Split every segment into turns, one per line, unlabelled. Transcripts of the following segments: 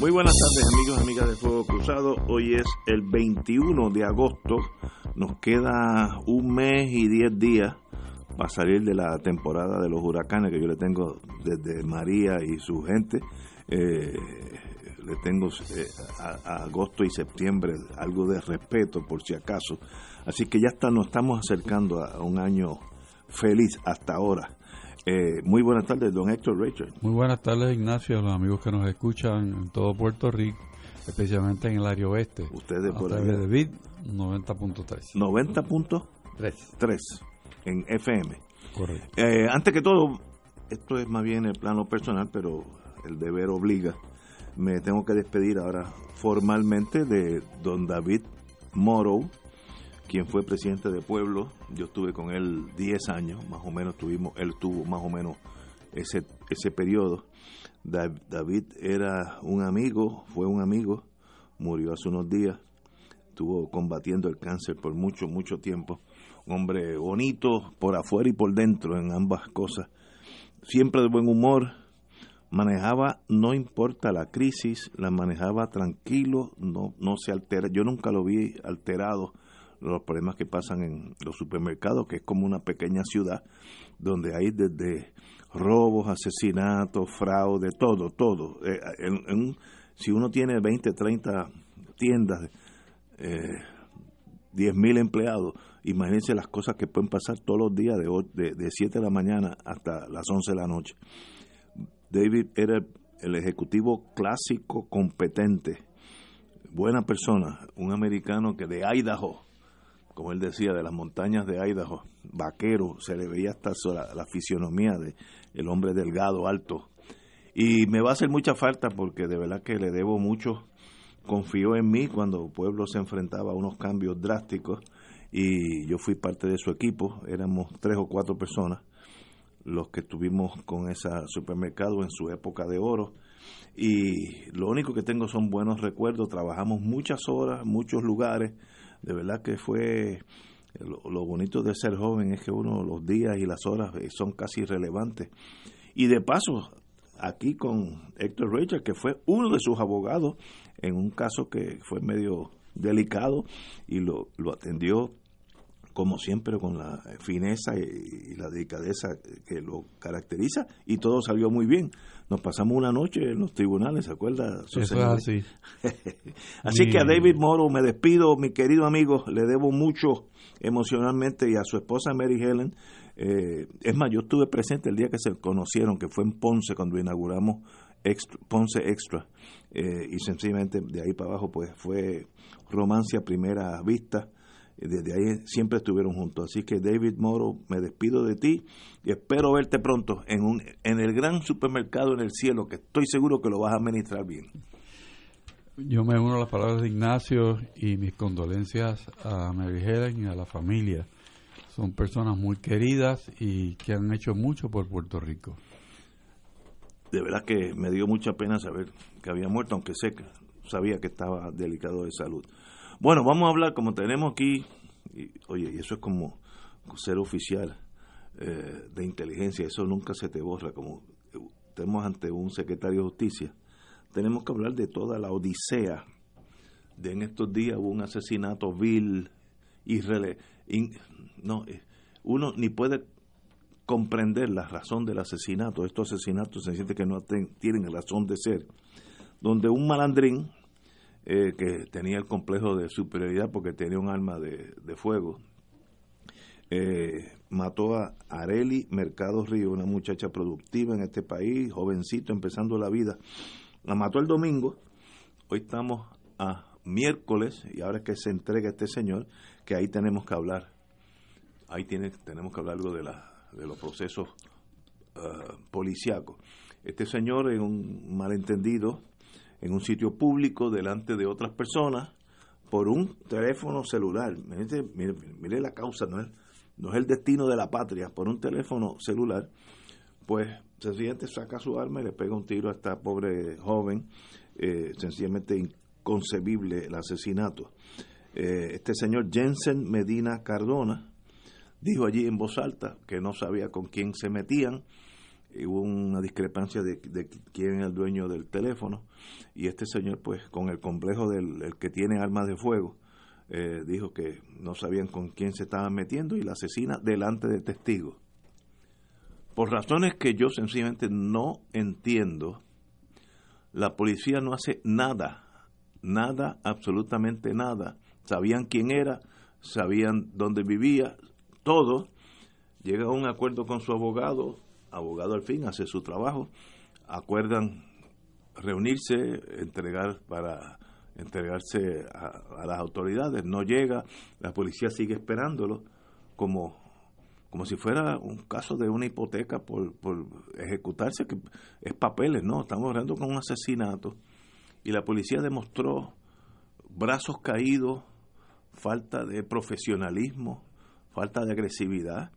Muy buenas tardes amigos y amigas de Fuego Cruzado. Hoy es el 21 de agosto. Nos queda un mes y 10 días para salir de la temporada de los huracanes que yo le tengo desde María y su gente. Eh, le tengo eh, agosto y septiembre algo de respeto por si acaso. Así que ya está, nos estamos acercando a un año feliz hasta ahora. Eh, muy buenas tardes, don Héctor Richard.
Muy buenas tardes, Ignacio, a los amigos que nos escuchan en todo Puerto Rico, especialmente en el área oeste.
Ustedes por
ahí. de Vid, 90.3.
90.3 en FM.
Correcto.
Eh, antes que todo, esto es más bien el plano personal, pero el deber obliga. Me tengo que despedir ahora formalmente de don David Morrow, quien fue presidente de Pueblo. Yo estuve con él 10 años, más o menos tuvimos, él tuvo más o menos ese, ese periodo. David era un amigo, fue un amigo, murió hace unos días, estuvo combatiendo el cáncer por mucho, mucho tiempo. Un hombre bonito por afuera y por dentro en ambas cosas. Siempre de buen humor, manejaba, no importa la crisis, la manejaba tranquilo, no, no se altera. Yo nunca lo vi alterado los problemas que pasan en los supermercados, que es como una pequeña ciudad donde hay desde robos, asesinatos, fraude, todo, todo. Eh, si uno tiene 20, 30 tiendas, eh, 10.000 empleados, imagínense las cosas que pueden pasar todos los días de, de, 7 de la mañana hasta las 11 de la noche. David era el ejecutivo clásico competente, buena persona, un americano que de Idaho, como él decía, de las montañas de Idaho, vaquero, se le veía hasta la, fisionomía de el hombre delgado, alto. Y me va a hacer mucha falta porque de verdad que le debo mucho. Confió en mí cuando el pueblo se enfrentaba a unos cambios drásticos y yo fui parte de su equipo, éramos tres o cuatro personas los que estuvimos con ese supermercado en su época de oro y lo único que tengo son buenos recuerdos, trabajamos muchas horas, muchos lugares, de verdad que fue lo, bonito de ser joven es que uno los días y las horas eh, son casi irrelevantes. Y de paso, aquí con Héctor Richard, que fue uno de sus abogados en un caso que fue medio delicado y lo, lo atendió como siempre con la fineza y, la delicadeza que lo caracteriza y todo salió muy bien. Nos pasamos una noche en los tribunales, ¿se acuerda?
así.
así que a David Moro me despido, mi querido amigo, le debo mucho emocionalmente y a su esposa Mary Helen. Eh, es más, yo estuve presente el día que se conocieron, que fue en Ponce cuando inauguramos Ponce Extra. Eh, y sencillamente de ahí para abajo pues fue romance a primera vista desde ahí siempre estuvieron juntos. Así que David Moro, me despido de ti y espero verte pronto en, un, en el gran supermercado en el cielo, que estoy seguro que lo vas a administrar bien.
Yo me uno a las palabras de Ignacio y mis condolencias a Mary Helen y a la familia. Son personas muy queridas y que han hecho mucho por Puerto Rico.
De verdad que me dio mucha pena saber que había muerto, aunque sé que sabía que estaba delicado de salud. Bueno, vamos a hablar, como tenemos aquí, y, oye, y eso es como ser oficial eh, de inteligencia, eso nunca se te borra, como tenemos ante un secretario de justicia, tenemos que hablar de toda la odisea de en estos días hubo un asesinato vil, irrele, no, eh, uno ni puede comprender la razón del asesinato, estos asesinatos se siente que no tienen razón de ser, donde un malandrín eh, que tenía el complejo de superioridad porque tenía un arma de, fuego. Eh, mató a Areli Mercado Río, una muchacha productiva en este país, jovencito, empezando la vida. La mató el domingo, hoy estamos a miércoles y ahora que se entrega este señor, que ahí tenemos que hablar. Ahí tiene, tenemos que hablar algo de, la, de los procesos uh, policíacos. Este señor, en un malentendido, en un sitio público delante de otras personas, por un teléfono celular. Mire, mire, la causa, no es, no es el destino de la patria, por un teléfono celular, pues sencillamente saca su arma y le pega un tiro a esta pobre joven, eh, sencillamente inconcebible el asesinato. Eh, este señor Jensen Medina Cardona dijo allí en voz alta que no sabía con quién se metían, hubo una discrepancia de, quién es el dueño del teléfono y este señor pues con el complejo del que tiene armas de fuego eh, dijo que no sabían con quién se estaban metiendo y la asesina delante de testigos. Por razones que yo sencillamente no entiendo, la policía no hace nada, nada, absolutamente nada. Sabían quién era, sabían dónde vivía, todo. Llega a un acuerdo con su abogado, abogado al fin hace su trabajo, acuerdan reunirse, entregar para entregarse a, las autoridades, no llega, la policía sigue esperándolo como, como si fuera un caso de una hipoteca por, por ejecutarse, que es papeles, no, estamos hablando con un asesinato y la policía demostró brazos caídos, falta de profesionalismo, falta de agresividad.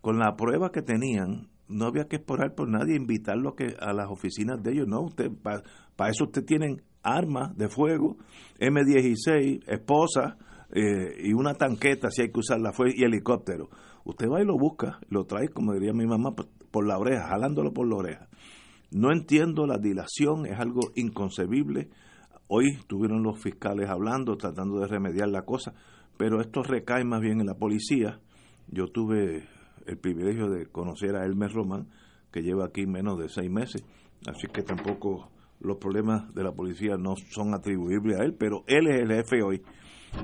Con la prueba que tenían, no había que esperar por nadie, invitarlo a, que, a las oficinas de ellos. No, usted para eso usted tienen armas de fuego, M16, esposa eh, y una tanqueta si hay que usarla fue y helicóptero. Usted va y lo busca, lo trae, como diría mi mamá, por, la oreja, jalándolo por la oreja. No entiendo la dilación, es algo inconcebible. Hoy estuvieron los fiscales hablando, tratando de remediar la cosa, pero esto recae más bien en la policía. Yo tuve el privilegio de conocer a Elmer Román, que lleva aquí menos de seis meses, así que tampoco los problemas de la policía no son atribuibles a él, pero él es el jefe hoy.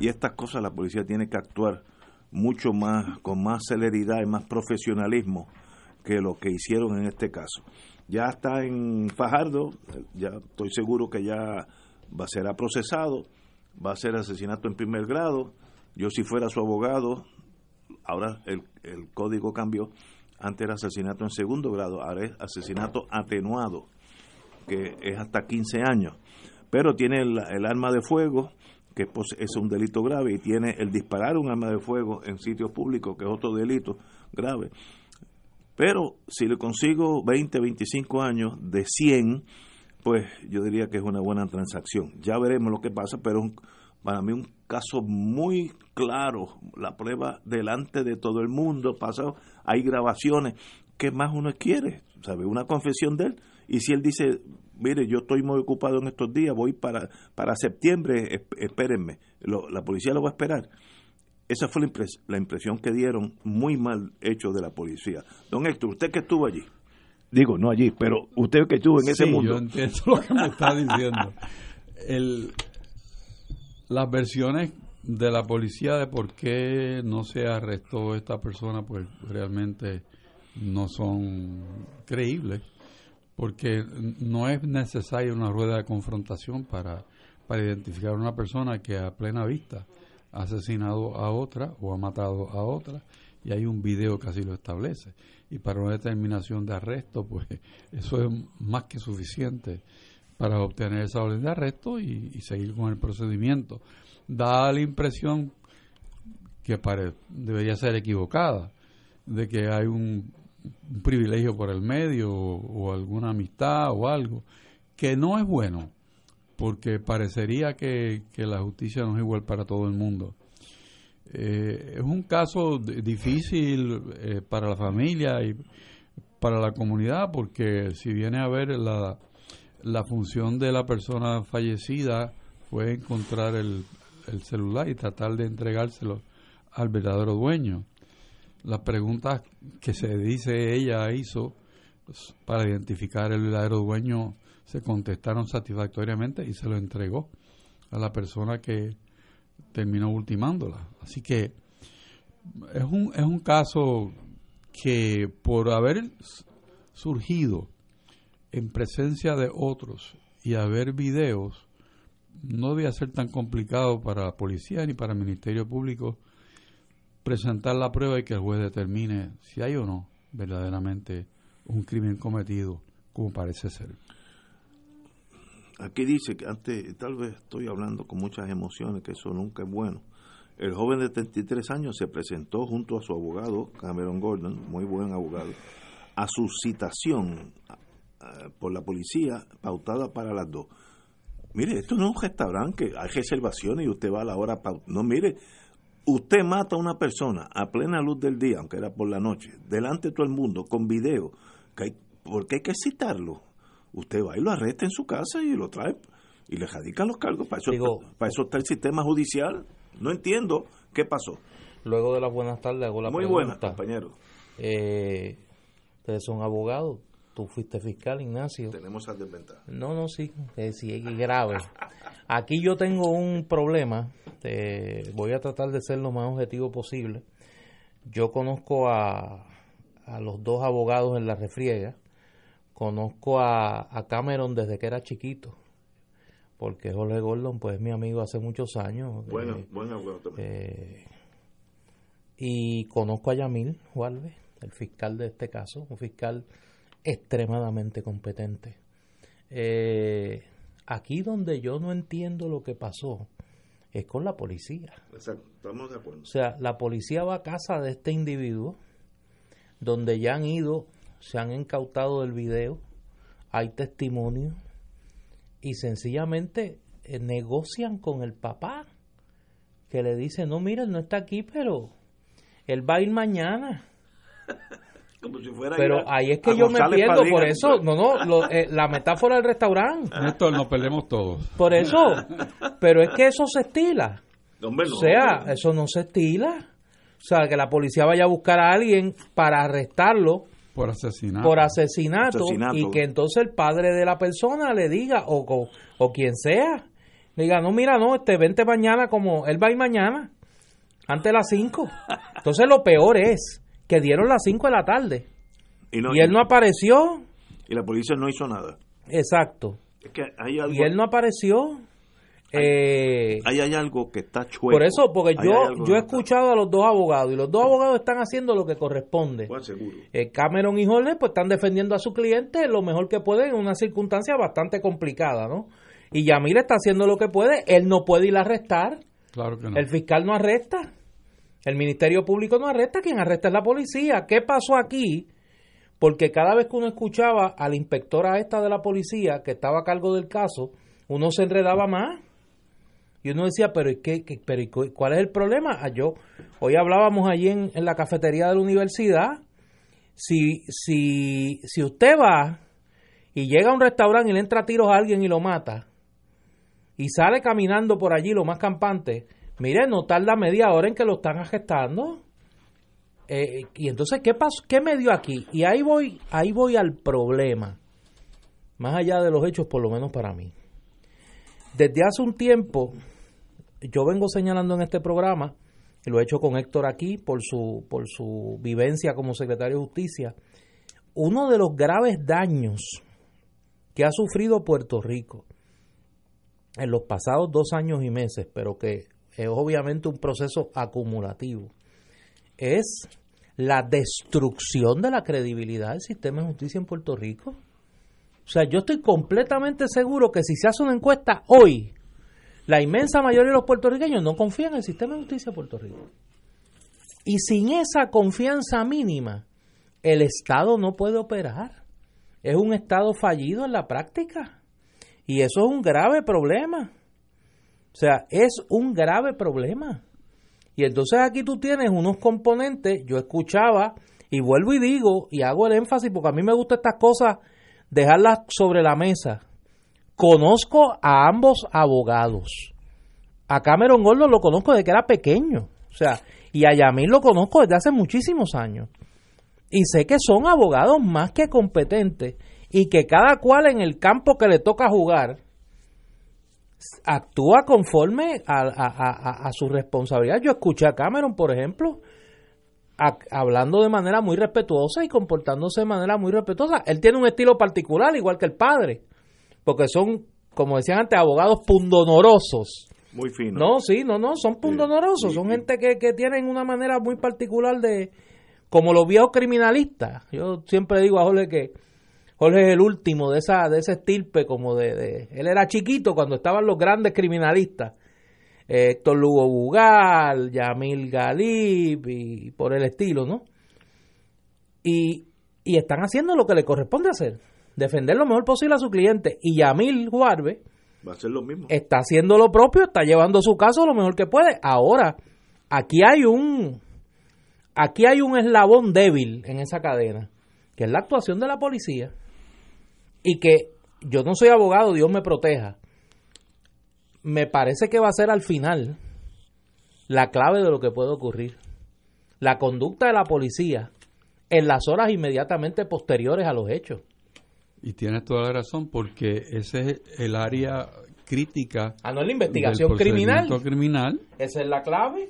Y estas cosas la policía tiene que actuar mucho más, con más celeridad y más profesionalismo que lo que hicieron en este caso. Ya está en Fajardo, ya estoy seguro que ya va, será procesado, va a ser asesinato en primer grado. Yo si fuera su abogado, ahora el, el código cambió, antes era asesinato en segundo grado, ahora es asesinato atenuado que es hasta 15 años, pero tiene el, arma de fuego, que es un delito grave, y tiene el disparar un arma de fuego en sitios públicos, que es otro delito grave. Pero si le consigo 20, 25 años de 100, pues yo diría que es una buena transacción. Ya veremos lo que pasa, pero para mí un caso muy claro, la prueba delante de todo el mundo, pasado, hay grabaciones, ¿qué más uno quiere? ¿Sabe? Una confesión de él y si él dice, mire, yo estoy muy ocupado en estos días, voy para, para septiembre, espérenme, la policía lo va a esperar. Esa fue la, impresión que dieron, muy mal hecho de la policía. Don Héctor, usted que estuvo allí, digo, no allí, pero usted que estuvo en ese mundo.
Yo entiendo lo que me está diciendo. El, las versiones de la policía de por qué no se arrestó esta persona, pues realmente no son creíbles porque no es necesaria una rueda de confrontación para, para identificar a una persona que a plena vista ha asesinado a otra o ha matado a otra y hay un video que así lo establece. Y para una determinación de arresto, pues eso es más que suficiente para obtener esa orden de arresto y, seguir con el procedimiento. Da la impresión que debería ser equivocada, de que hay un privilegio por el medio o, alguna amistad o algo, que no es bueno, porque parecería que, la justicia no es igual para todo el mundo. Eh, es un caso difícil eh, para la familia y para la comunidad, porque si viene a ver la, la función de la persona fallecida fue encontrar el, el celular y tratar de entregárselo al verdadero dueño las preguntas que se dice ella hizo pues, para identificar el verdadero dueño se contestaron satisfactoriamente y se lo entregó a la persona que terminó ultimándola. Así que es un, es un caso que por haber surgido en presencia de otros y haber videos, no debía ser tan complicado para la policía ni para el Ministerio Público presentar la prueba y que el juez determine si hay o no verdaderamente un crimen cometido como parece ser.
aquí dice que antes, tal vez estoy hablando con muchas emociones, que eso nunca es bueno. El joven de 33 años se presentó junto a su abogado, Cameron Gordon, muy buen abogado, a su citación por la policía pautada para las dos. Mire, esto no es un restaurante que hay reservaciones y usted va a la hora. No, mire, usted mata a una persona a plena luz del día, aunque era por la noche, delante de todo el mundo, con video, que hay, porque hay que citarlo. Usted va y lo arresta en su casa y lo trae y le radican los cargos. Para eso, para eso está el sistema judicial. No entiendo qué pasó.
Luego de las buenas tardes hago la
Muy buenas, compañero.
Eh, ustedes son abogados. Tú fuiste fiscal, Ignacio.
Tenemos esa desventaja.
No, no, sí. sí, es grave. Aquí yo tengo un problema. voy a tratar de ser lo más objetivo posible. Yo conozco a, a los dos abogados en la refriega. Conozco a, a Cameron desde que era chiquito porque Jorge Gordon pues es mi amigo hace muchos años.
Bueno, eh, bueno, también.
Eh, y conozco a Yamil Juárez, el fiscal de este caso, un fiscal extremadamente competente. Eh, aquí donde yo no entiendo lo que pasó es con la policía.
Exacto, estamos de acuerdo. O
sea, la policía va a casa de este individuo, donde ya han ido, se han incautado el video, hay testimonios, y sencillamente eh, negocian con el papá, que le dice, no, mira, él no está aquí, pero él va a ir mañana. pero ahí es que yo me pierdo, por eso, no, no, eh, la metáfora del restaurante.
Esto nos perdemos todos.
Por eso, pero es que eso se estila. o sea, eso no se estila. O sea, que la policía vaya a buscar a alguien para arrestarlo
por asesinato.
Por asesinato, y que entonces el padre de la persona le diga, o, o, quien sea, le diga, no, mira, no, este, vente mañana como él va a ir mañana, antes de las 5. Entonces lo peor es que dieron las 5 de la tarde y, y él no apareció.
Y la policía no hizo nada.
Exacto.
Es que hay algo...
Y él no apareció.
Eh, ahí hay algo que está chueco.
Por eso, porque yo, yo he escuchado a los dos abogados y los dos abogados están haciendo lo que corresponde. Eh, Cameron y Jorge pues están defendiendo a su cliente lo mejor que pueden en una circunstancia bastante complicada, ¿no? Y Yamil está haciendo lo que puede, él no puede ir a arrestar.
Claro que no.
El fiscal no arresta. El Ministerio Público no arresta, quien arresta es la policía. ¿Qué pasó aquí? Porque cada vez que uno escuchaba a la inspectora esta de la policía que estaba a cargo del caso, uno se enredaba más y uno decía, pero, ¿qué, pero ¿cuál es el problema? Ah, yo, hoy hablábamos allí en, la cafetería de la universidad. Si, si, si usted va y llega a un restaurante y le entra a tiros a alguien y lo mata, y sale caminando por allí lo más campante, mire, no tarda media hora en que lo están arrestando. Eh, y entonces, ¿qué pasó? ¿Qué me dio aquí? Y ahí voy, ahí voy al problema. Más allá de los hechos, por lo menos para mí. Desde hace un tiempo, yo vengo señalando en este programa, y lo he hecho con Héctor aquí por su, por su vivencia como secretario de Justicia, uno de los graves daños que ha sufrido Puerto Rico en los pasados dos años y meses, pero que es obviamente un proceso acumulativo, es la destrucción de la credibilidad del sistema de justicia en Puerto Rico. O sea, yo estoy completamente seguro que si se hace una encuesta hoy, la inmensa mayoría de los puertorriqueños no confían en el sistema de justicia de Puerto Rico. Y sin esa confianza mínima, el Estado no puede operar. Es un Estado fallido en la práctica. Y eso es un grave problema. O sea, es un grave problema. Y entonces aquí tú tienes unos componentes, yo escuchaba y vuelvo y digo y hago el énfasis porque a mí me gustan estas cosas, dejarlas sobre la mesa. Conozco a ambos abogados. A Cameron Gordon lo conozco desde que era pequeño. O sea, y a Yamil lo conozco desde hace muchísimos años. Y sé que son abogados más que competentes y que cada cual en el campo que le toca jugar actúa conforme a, su responsabilidad. Yo escuché a Cameron, por ejemplo, hablando de manera muy respetuosa y comportándose de manera muy respetuosa. Él tiene un estilo particular, igual que el padre porque son, como decían antes, abogados pundonorosos.
Muy finos.
No, sí, no, no, son pundonorosos, son gente que, que tienen una manera muy particular de, como los viejos criminalistas. Yo siempre digo a Jorge que Jorge es el último de esa de ese estirpe como de, de, él era chiquito cuando estaban los grandes criminalistas. Eh, Héctor Lugo Bugal Yamil Galib y por el estilo no y, y están haciendo lo que le corresponde hacer defender lo mejor posible a su cliente. Y Yamil Juarbe
va a ser lo mismo.
está haciendo lo propio está llevando su caso lo mejor que puede. Ahora aquí hay un aquí hay un eslabón débil en esa cadena que es la actuación de la policía y que yo no soy abogado, Dios me proteja. Me parece que va a ser al final la clave de lo que puede ocurrir. La conducta de la policía en las horas inmediatamente posteriores a los hechos.
Y tienes toda la razón porque ese es el área crítica.
Ah, no la investigación criminal.
criminal.
Esa es la clave.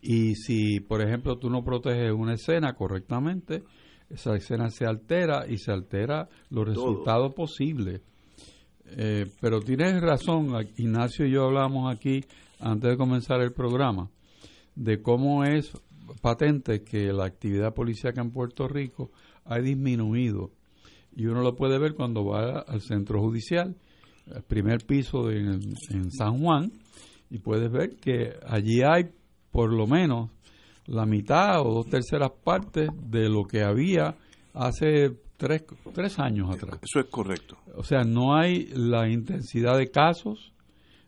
Y si, por ejemplo, tú no proteges una escena correctamente, esa escena se altera y se altera los resultados posibles. Eh, pero tienes razón, Ignacio y yo hablamos aquí antes de comenzar el programa de cómo es patente que la actividad policíaca en Puerto Rico ha disminuido. Y uno lo puede ver cuando va al centro judicial, el primer piso en, en San Juan, y puedes ver que allí hay por lo menos la mitad o dos terceras partes de lo que había hace tres, tres años atrás.
Eso es correcto.
O sea, no hay la intensidad de casos,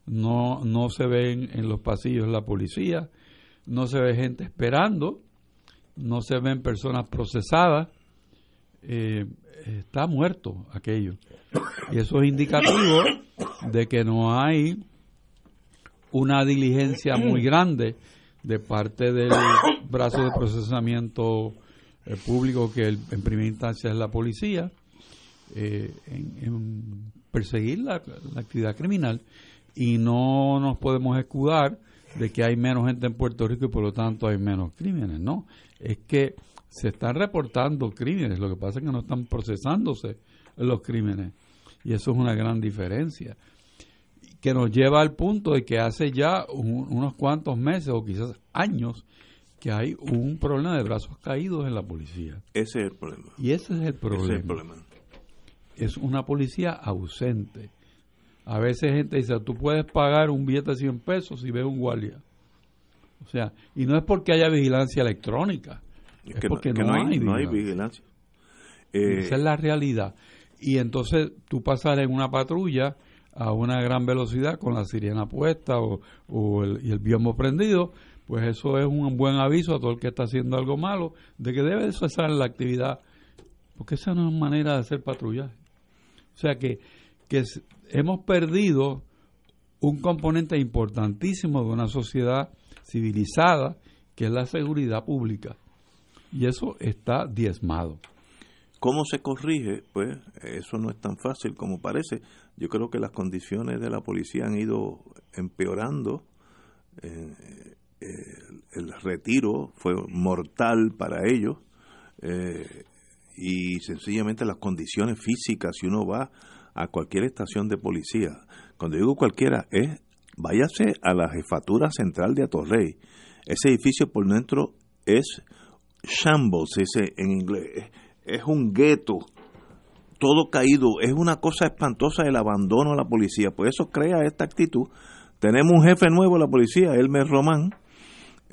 no, no se ven en los pasillos la policía, no se ve gente esperando, no se ven personas procesadas, eh, está muerto aquello. Y eso es indicativo de que no hay una diligencia muy grande de parte del brazo de procesamiento eh, público que en primera instancia es la policía eh, en, perseguir la, actividad criminal. Y no nos podemos escudar de que hay menos gente en Puerto Rico y por lo tanto hay menos crímenes, no, es que se están reportando crímenes, lo que pasa es que no están procesándose los crímenes. Y eso es una gran diferencia que nos lleva al punto de que hace ya unos cuantos meses o quizás años que hay un problema de brazos caídos en la policía.
Ese es el problema.
Y ese es el problema.
Ese es, el problema.
es una policía ausente. A veces gente dice, tú puedes pagar un billete de 100 pesos si ves un guardia. O sea, y no es porque haya vigilancia electrónica, es, porque no, hay,
no, hay, vigilancia.
Esa es la realidad. Y entonces tú pasas en una patrulla a una gran velocidad con la sirena puesta o, el, y el biombo prendido, pues eso es un buen aviso a todo el que está haciendo algo malo de que debe cesar la actividad, porque esa no es manera de hacer patrullaje. O sea que, que hemos perdido un componente importantísimo de una sociedad civilizada, que es la seguridad pública. Y eso está diezmado.
¿Cómo se corrige? Pues eso no es tan fácil como parece. Yo creo que las condiciones de la policía han ido empeorando. Eh, el retiro fue mortal para ellos. Eh, y sencillamente las condiciones físicas, si uno va a cualquier estación de policía, cuando digo cualquiera, es váyase a la jefatura central de Atorrey. Ese edificio por dentro es shambles, ese en inglés es un gueto, todo caído, es una cosa espantosa el abandono a la policía, por eso crea esta actitud. Tenemos un jefe nuevo en la policía, Elmer Román,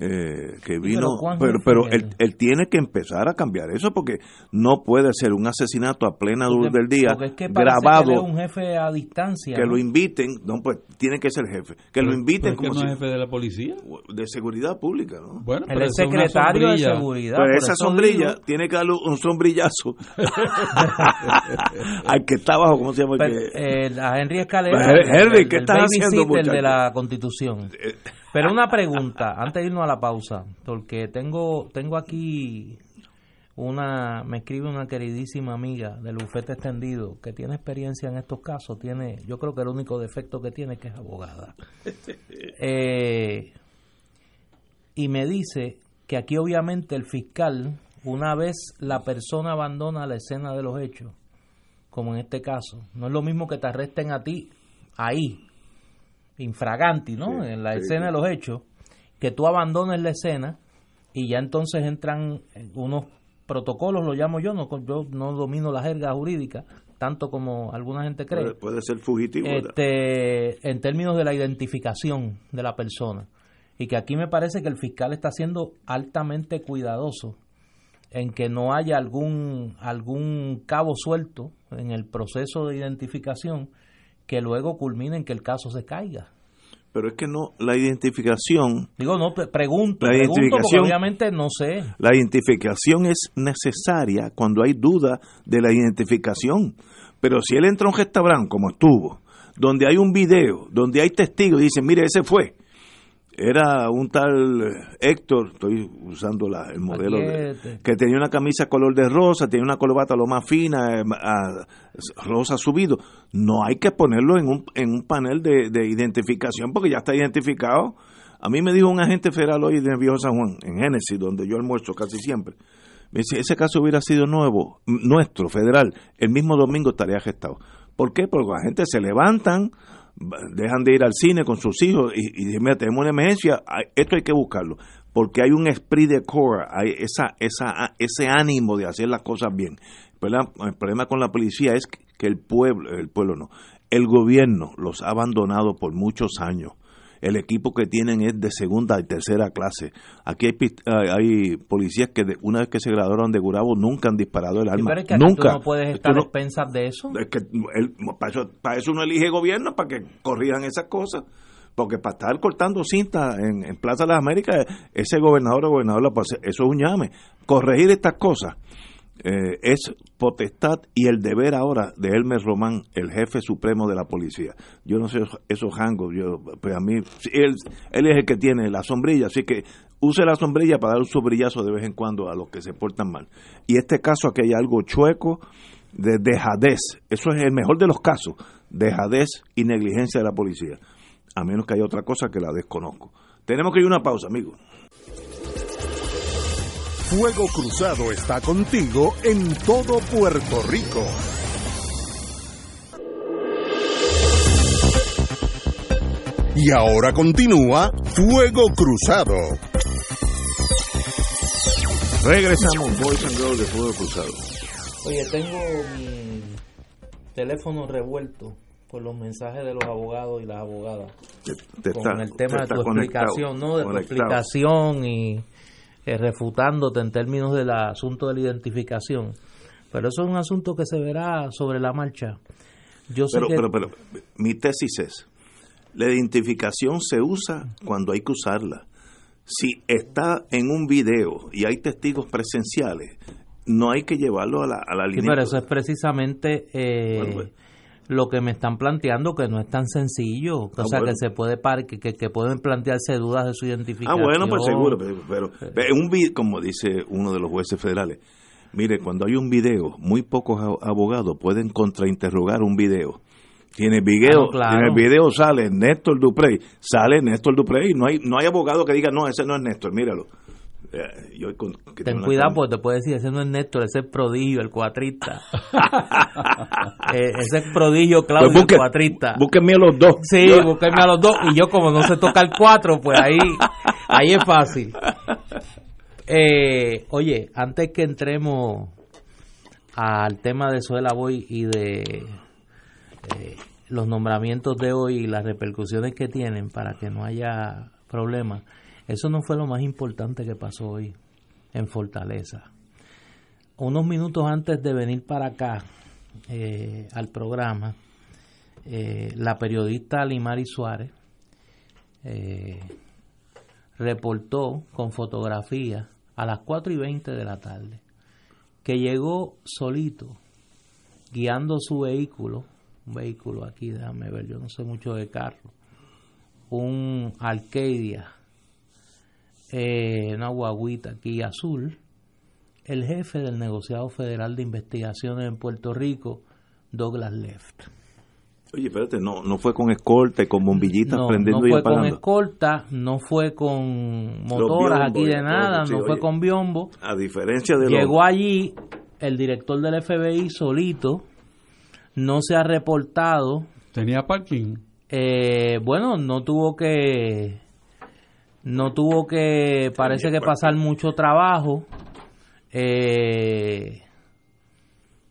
eh, que vino, pero, pero, él, él, tiene que empezar a cambiar eso porque no puede ser un asesinato a plena luz del día grabado.
un jefe a distancia.
Que lo inviten, no, pues tiene que ser jefe. Que lo inviten
como no es jefe de la policía.
De seguridad pública, ¿no?
Bueno, el secretario de seguridad.
Pero esa sombrilla tiene que darle un sombrillazo al que está abajo, ¿cómo se llama?
Eh, a Henry Escalera.
Pues, Henry, ¿qué estás haciendo,
El de la Constitución. Eh, pero una pregunta, antes de irnos a la pausa, porque tengo, tengo aquí una, me escribe una queridísima amiga del bufete extendido que tiene experiencia en estos casos, tiene, yo creo que el único defecto que tiene es que es abogada. Eh, y me dice que aquí obviamente el fiscal, una vez la persona abandona la escena de los hechos, como en este caso, no es lo mismo que te arresten a ti ahí, infraganti, ¿no? en la escena de los hechos, que tú abandones la escena y ya entonces entran unos protocolos, lo llamo yo, no, yo no domino la jerga jurídica, tanto como alguna gente cree.
Puede, ser fugitivo.
Este, en términos de la identificación de la persona. Y que aquí me parece que el fiscal está siendo altamente cuidadoso en que no haya algún, algún cabo suelto en el proceso de identificación que luego culmine en que el caso se caiga.
Pero es que no, la identificación...
Digo, no, pregunto, la identificación, obviamente no sé.
La identificación es necesaria cuando hay duda de la identificación. Pero si él entra a un restaurante, como estuvo, donde hay un video, donde hay testigos, y dicen, mire, ese fue, era un tal eh, Héctor, estoy usando la, el modelo, que tenía una camisa color de rosa, tenía una corbata lo más fina, eh, rosa subido. No hay que ponerlo en un, en un panel de, identificación porque ya está identificado. A mí me dijo un agente federal hoy de Viejo San Juan, en Génesis, donde yo almuerzo casi siempre. Me dice, ese caso hubiera sido nuevo, nuestro, federal, el mismo domingo estaría gestado. ¿Por qué? Porque la gente se levantan, dejan de ir al cine con sus hijos y, y dicen, mira, tenemos una emergencia, esto hay que buscarlo, porque hay un esprit de core, hay esa, esa, ese ánimo de hacer las cosas bien. El problema, con la policía es que el pueblo, el pueblo no, el gobierno los ha abandonado por muchos años el equipo que tienen es de segunda y tercera clase. Aquí hay, hay policías que una vez que se graduaron de Gurabo nunca han disparado el arma. nunca.
no puedes estar a de eso.
Es que para, eso, para eso uno elige gobierno, para que corrijan esas cosas porque para estar cortando cinta en, Plaza de las Américas, ese gobernador o gobernador, eso es un llame. Corregir estas cosas eh, es potestad y el deber ahora de Elmer Román, el jefe supremo de la policía. Yo no sé esos hangos, yo, pues a mí, él, él es el que tiene la sombrilla, así que use la sombrilla para dar un sombrillazo de vez en cuando a los que se portan mal. Y este caso aquí hay algo chueco de dejadez, eso es el mejor de los casos, dejadez y negligencia de la policía, a menos que haya otra cosa que la desconozco. Tenemos que ir a una pausa, amigos.
Fuego Cruzado está contigo en todo Puerto Rico. Y ahora continúa Fuego Cruzado.
Regresamos, Boys and de Fuego Cruzado.
Oye, tengo mi teléfono revuelto por los mensajes de los abogados y las abogadas. con el tema de tu explicación, ¿no? De tu explicación y eh, refutándote en términos del asunto de la identificación. Pero eso es un asunto que se verá sobre la marcha.
Yo pero, pero, pero, mi tesis es, la identificación se usa cuando hay que usarla. Si está en un video y hay testigos presenciales, no hay que llevarlo a la, a la línea.
pero eso es precisamente eh, pues, lo que me están planteando que no es tan sencillo, o ah, sea, que se puede que, que, pueden plantearse dudas de su identificación.
Ah, bueno, pues seguro, pero, en un como dice uno de los jueces federales, mire, cuando hay un video, muy pocos abogados pueden contrainterrogar un video. Tiene video, en el video sale Néstor Duprey, sale Néstor Duprey, no hay no hay abogado que diga, "No, ese no es Néstor, míralo."
Eh, Ten cuidado porque te puede decir, ese no es Néstor, ese es prodigio, el cuatrista. Eh, ese es prodigio, Claudio, pues el cuatrista.
Búsquenme a los dos.
Sí, búsquenme a los dos. Y yo como no se toca el cuatro, pues ahí, ahí es fácil. Eh, oye, antes que entremos al tema de Suela Boy y de los nombramientos de hoy y las repercusiones que tienen para que no haya problemas, eso no fue lo más importante que pasó hoy en Fortaleza. Unos minutos antes de venir para acá eh, al programa, eh, la periodista Limari Suárez eh, reportó con fotografía a las 4 y 20 de la tarde que llegó solito guiando su vehículo, un vehículo aquí, déjame ver, yo no sé mucho de carro, un Arcadia eh, una guaguita aquí azul, el jefe del negociado federal de investigaciones en Puerto Rico, Douglas Left.
Oye, espérate, no, no fue con escolta y con bombillitas prendiendo
no
fue
con escolta, no fue con motoras aquí de nada, no fue con biombo.
A diferencia de
Llegó allí el director del FBI solito, no se ha reportado.
¿Tenía parking?
Eh, bueno, no tuvo que no tuvo que, parece que pasar mucho trabajo. Eh,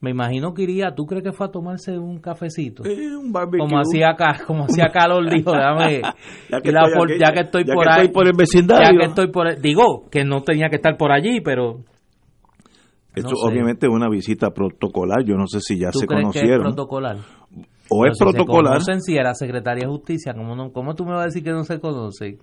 me imagino que iría, ¿tú crees que fue a tomarse un cafecito?
Eh, un barbecue.
Como hacía acá, como hacía Carlos dijo, déjame,
Ya que
la
estoy
por- ya que estoy
ya
por
que
ahí,
estoy por el vecindario.
ya que estoy por digo que no tenía que estar por allí, pero
Esto
no sé.
obviamente es una visita protocolar. Yo no sé si ya
¿tú
se
crees que es
conocieron.
protocolar?
o
Pero
es
si se
protocolar.
conocen, si era secretaria de justicia, ¿cómo, no, ¿cómo tú me vas a decir que no se conoce?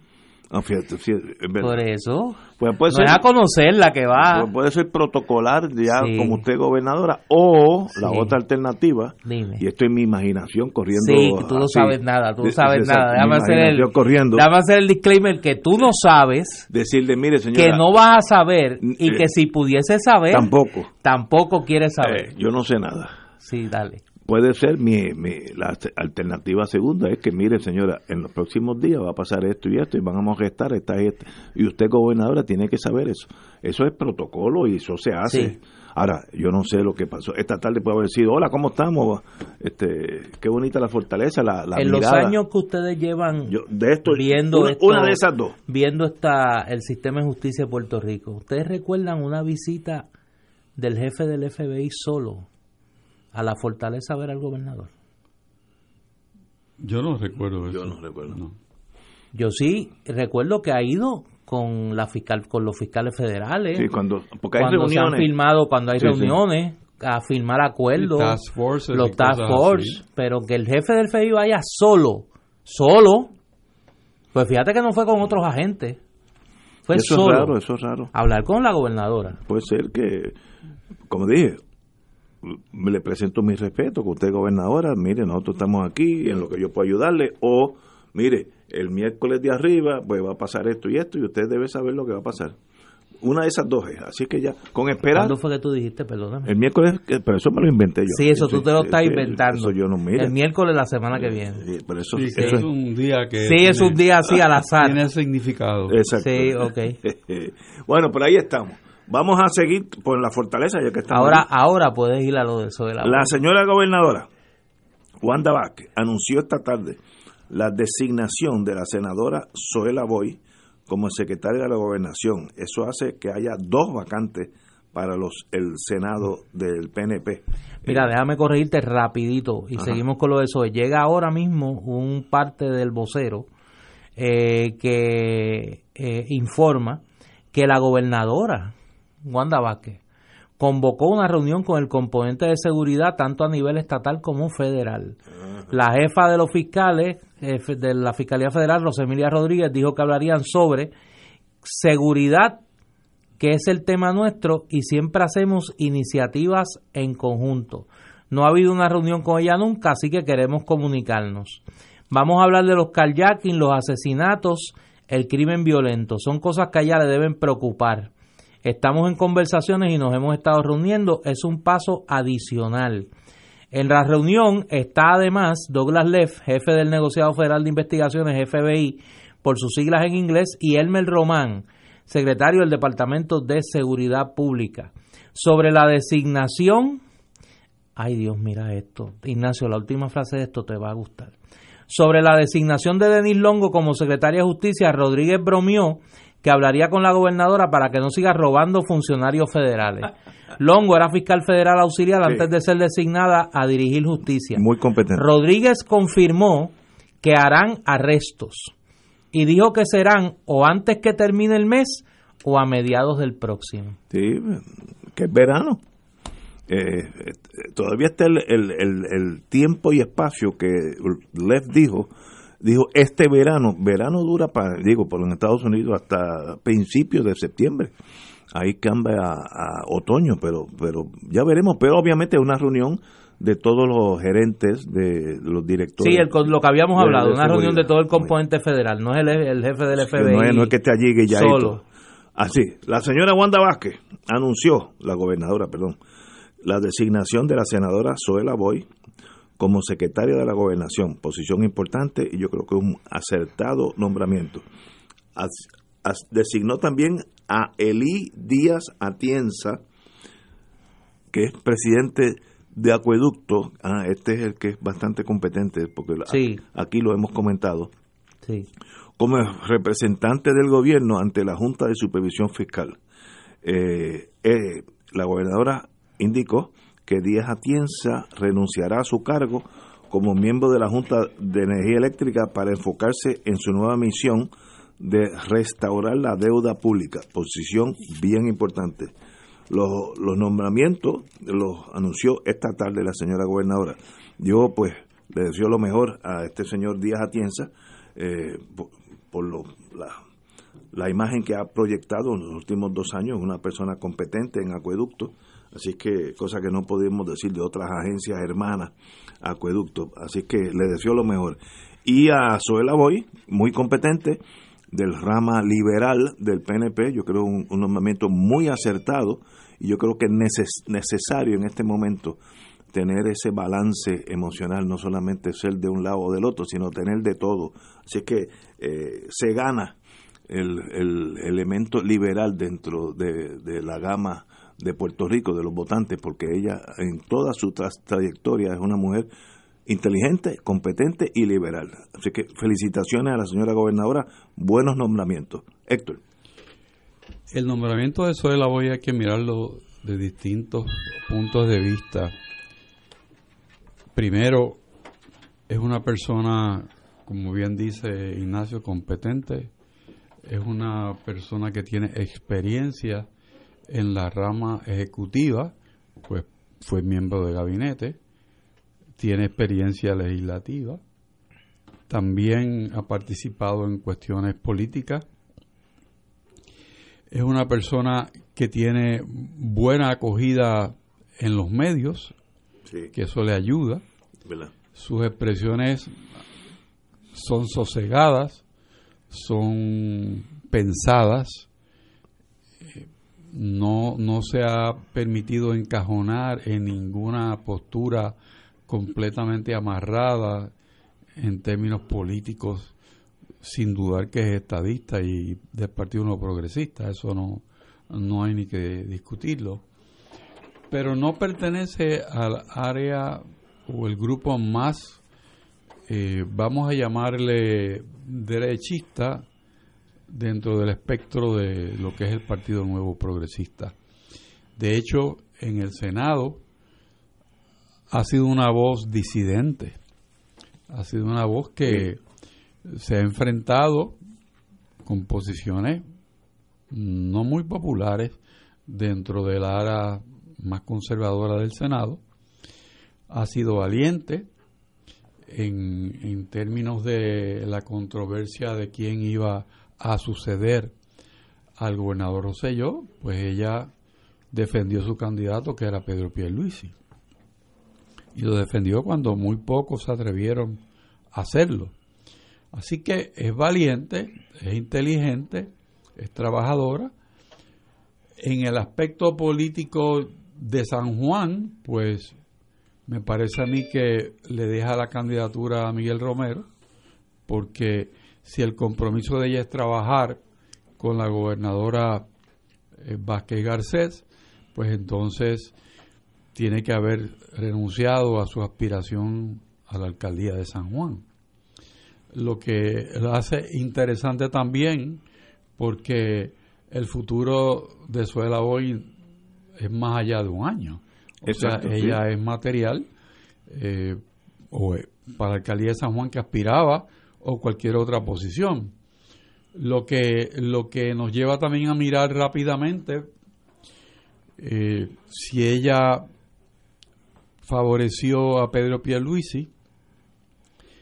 Ah, fíjate, es.
Por eso,
Pues puede
no
ser,
es a conocerla que va.
pues puede ser protocolar ya
Sí.
como usted gobernadora o la otra alternativa
Dime.
y esto es mi imaginación corriendo
Sí, tú no
así.
sabes nada, tú no sabes nada. Déjame hacer, el,
imaginación corriendo
déjame hacer el disclaimer que tú no sabes,
decirle mire señora
que no vas a saber y
Eh,
que si pudiese saber,
tampoco
tampoco quieres saber.
Eh, yo no sé nada
Sí, dale.
Puede ser mi, mi- la alternativa segunda es que mire señora en los próximos días va a pasar esto y esto y vamos a gestar esta y esta y usted gobernadora tiene que saber eso. Eso es protocolo y eso se hace.
Sí.
ahora yo no sé lo que pasó. Esta tarde puede haber sido hola cómo estamos este qué bonita la fortaleza la, la
en los años que ustedes llevan
Yo- de esto
viendo
una,
esto-
una de esas dos.
viendo esta, el sistema de justicia de Puerto Rico, ¿ustedes recuerdan una visita del jefe del FBI solo a la fortaleza a ver al gobernador?
Yo no recuerdo eso.
Yo no recuerdo.
No.
Yo sí recuerdo que ha ido con la fiscal con los fiscales federales
sí cuando porque hay
cuando se han
reuniones
filmado cuando hay
Sí, sí.
reuniones a firmar acuerdos
task forces
los task force
así.
pero que el jefe del FBI vaya solo solo pues fíjate que no fue con otros agentes fue
eso
solo
es raro eso es raro
a hablar con la gobernadora
puede ser que, como dije, le presento mi respeto, que usted es gobernadora, mire, nosotros estamos aquí en lo que yo puedo ayudarle, o mire, el miércoles de arriba, pues va a pasar esto y esto, y usted debe saber lo que va a pasar. Una de esas dos es, así que ya, con esperar,
¿Cuándo fue que tú dijiste? Perdóname.
el miércoles, eh, pero eso me lo inventé yo.
Sí, eso tú te lo estás
sí,
inventando.
Eso yo no, mire.
El miércoles la semana que viene.
Sí, pero eso,
Sí, que
eso
es un día que.
Sí, es un día así al azar.
Tiene significado.
Exacto.
Sí, ok.
bueno, por ahí estamos. Vamos a seguir por la fortaleza, ya que estamos.
Ahora,
ahí.
ahora puedes ir a lo de eso de la
La señora gobernadora Wanda Vázquez anunció esta tarde la designación de la senadora Zoela Boy como secretaria de la gobernación. Eso hace que haya dos vacantes para los el Senado del PNP.
Mira, déjame corregirte rapidito y
Ajá.
seguimos con lo de eso. Llega ahora mismo un parte del vocero eh, que eh, informa que la gobernadora Wanda Vázquez convocó una reunión con el componente de seguridad tanto a nivel estatal como federal. La jefa de los fiscales de la Fiscalía Federal, Rosemilia Rodríguez, dijo que hablarían sobre seguridad que es el tema nuestro y siempre hacemos iniciativas en conjunto. No ha habido una reunión con ella nunca, así que queremos comunicarnos. Vamos a hablar de los carjacking, los asesinatos, el crimen violento. Son cosas que a ella le deben preocupar. Estamos en conversaciones y nos hemos estado reuniendo. Es un paso adicional. En la reunión está además Douglas Leff, jefe del negociado federal de investigaciones FBI, por sus siglas en inglés, y Elmer Román, secretario del Departamento de Seguridad Pública. Sobre la designación, ay Dios, mira esto, Ignacio, la última frase de esto te va a gustar. Sobre la designación de Denis Longo como secretaria de Justicia, Rodríguez bromeó que hablaría con la gobernadora para que no siga robando funcionarios federales. Longo era fiscal federal auxiliar
Sí.
antes de ser designada a dirigir justicia.
Muy competente.
Rodríguez confirmó que harán arrestos y dijo que serán o antes que termine el mes o a mediados del próximo.
Sí, que es verano. Eh, eh, todavía está el, el, el, el tiempo y espacio que Lev dijo. Dijo, este verano, verano dura, para, digo, por en Estados Unidos hasta principios de septiembre. Ahí cambia a, a otoño, pero, pero ya veremos. Pero obviamente es una reunión de todos los gerentes, de los directores.
Sí, el, lo que habíamos
de-
hablado,
de
una reunión de todo el componente federal, no es el, el jefe del FBI.
no, es, no es que esté allí ya
solo.
Así, la señora Wanda Vázquez anunció, la gobernadora, perdón, la designación de la senadora Zoela Boy como secretaria de la gobernación, posición importante y yo creo que un acertado nombramiento. As- as- designó también a Elí Díaz Atienza, que es presidente de Acueducto. Ah, este es el que es bastante competente, porque
Sí.
aquí lo hemos comentado
Sí.
como representante del gobierno ante la Junta de Supervisión Fiscal. eh, eh, la gobernadora indicó que Díaz Atienza renunciará a su cargo como miembro de la Junta de Energía Eléctrica para enfocarse en su nueva misión de restaurar la deuda pública, posición bien importante. Los, nombramientos los anunció esta tarde la señora gobernadora. Yo pues le deseo lo mejor a este señor Díaz Atienza eh, por, la, imagen que ha proyectado en los últimos dos años, una persona competente en acueducto, así que cosa que no podemos decir de otras agencias hermanas, acueducto, así que le deseo lo mejor. Y a Zoela Boy, muy competente, del rama liberal del PNP, yo creo un, un nombramiento muy acertado y yo creo que es necesario en este momento tener ese balance emocional, no solamente ser de un lado o del otro, sino tener de todo. Así que eh, se gana el, el, elemento liberal dentro de, de, la gama de Puerto Rico, de los votantes, porque ella en toda su trayectoria es una mujer inteligente, competente y liberal. Así que felicitaciones a la señora gobernadora, buenos nombramientos. Héctor.
El nombramiento de Zoela voy a que mirarlo de distintos puntos de vista. Primero, es una persona, como bien dice Ignacio, competente. Es una persona que tiene experiencia en la rama ejecutiva, pues fue miembro de gabinete tiene experiencia legislativa, también ha participado en cuestiones políticas, es una persona que tiene buena acogida en los medios, que eso le ayuda. Sus expresiones son sosegadas, son pensadas, no, no se ha permitido encajonar en ninguna postura completamente amarrada en términos políticos, sin dudar que es estadista y del Partido No Progresista, eso no, no hay ni que discutirlo. Pero no pertenece al área o el grupo más, eh, vamos a llamarle derechista, dentro del espectro de lo que es el Partido Nuevo Progresista. De hecho, en el Senado, ha sido una voz disidente, ha sido una voz que se ha enfrentado con posiciones no muy populares dentro de la área más conservadora del Senado, ha sido valiente en, en términos de la controversia de quién iba a suceder al gobernador Rosselló, pues ella defendió su candidato que era Pedro Pierluisi y lo defendió cuando muy pocos se atrevieron a hacerlo. Así que es valiente, es inteligente, es trabajadora. En el aspecto político de San Juan, pues me parece a mí que le deja la candidatura a Miguel Romero, porque si el compromiso de ella es trabajar con la gobernadora eh, Vázquez Garcés, pues entonces tiene que haber renunciado a su aspiración a la alcaldía de San Juan. Lo que lo hace interesante también porque el futuro de Suela hoy es más allá de un año. O sea, ella es material eh, o para la alcaldía de San Juan que aspiraba o cualquier otra posición. Lo que, lo que nos lleva también a mirar rápidamente eh, si ella favoreció a Pedro Pierluisi.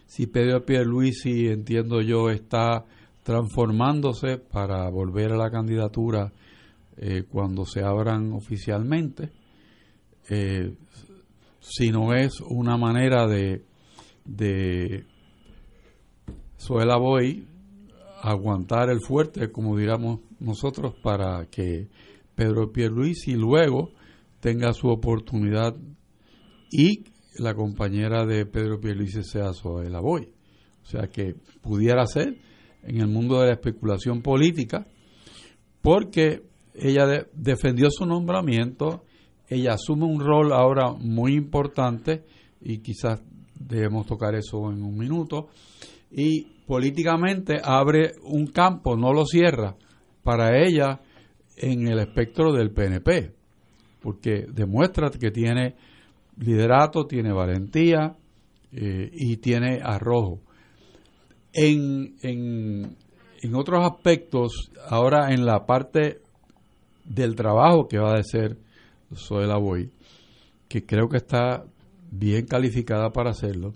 Si Pedro Pierluisi, entiendo yo, está transformándose para volver a la candidatura eh, cuando se abran oficialmente, eh, si no es una manera de, de Suela Boy aguantar el fuerte, como diríamos nosotros, para que Pedro Pierluisi luego tenga su oportunidad y la compañera de Pedro Pierluisi sea Zoela Boy. O sea que pudiera ser en el mundo de la especulación política, porque ella defendió su nombramiento, ella asume un rol ahora muy importante y quizás debemos tocar eso en un minuto, y políticamente abre un campo, no lo cierra, para ella en el espectro del PNP, porque demuestra que tiene liderato, tiene valentía eh, y tiene arrojo. En, en, en otros aspectos, ahora en la parte del trabajo que va a hacer Zoela Boy, que creo que está bien calificada para hacerlo,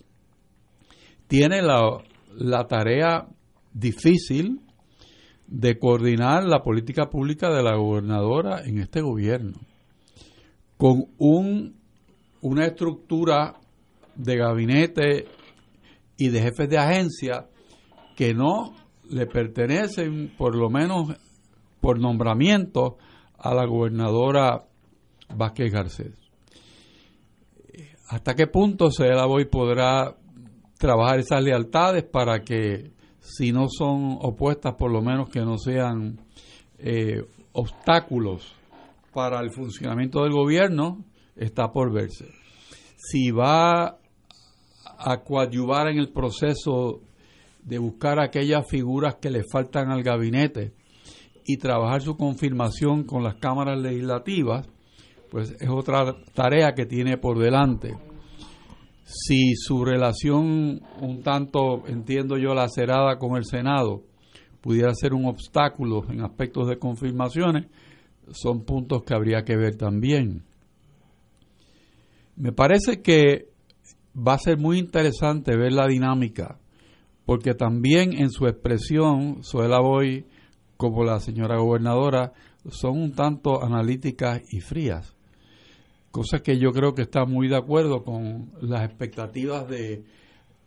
tiene la, la tarea difícil de coordinar la política pública de la gobernadora en este gobierno, con un, una estructura de gabinete y de jefes de agencia que no le pertenecen, por lo menos por nombramiento, a la gobernadora Vázquez Garcés. ¿Hasta qué punto la voy podrá trabajar esas lealtades para que, si no son opuestas, por lo menos que no sean eh, obstáculos para el funcionamiento del gobierno? Está por verse. Si va a coadyuvar en el proceso de buscar aquellas figuras que le faltan al gabinete y trabajar su confirmación con las cámaras legislativas, pues es otra tarea que tiene por delante. Si su relación un tanto, entiendo yo, lacerada con el Senado, pudiera ser un obstáculo en aspectos de confirmaciones, son puntos que habría que ver también. Me parece que va a ser muy interesante ver la dinámica, porque también en su expresión, Suela Boy, como la señora gobernadora, son un tanto analíticas y frías cosa que yo creo que está muy de acuerdo con las expectativas de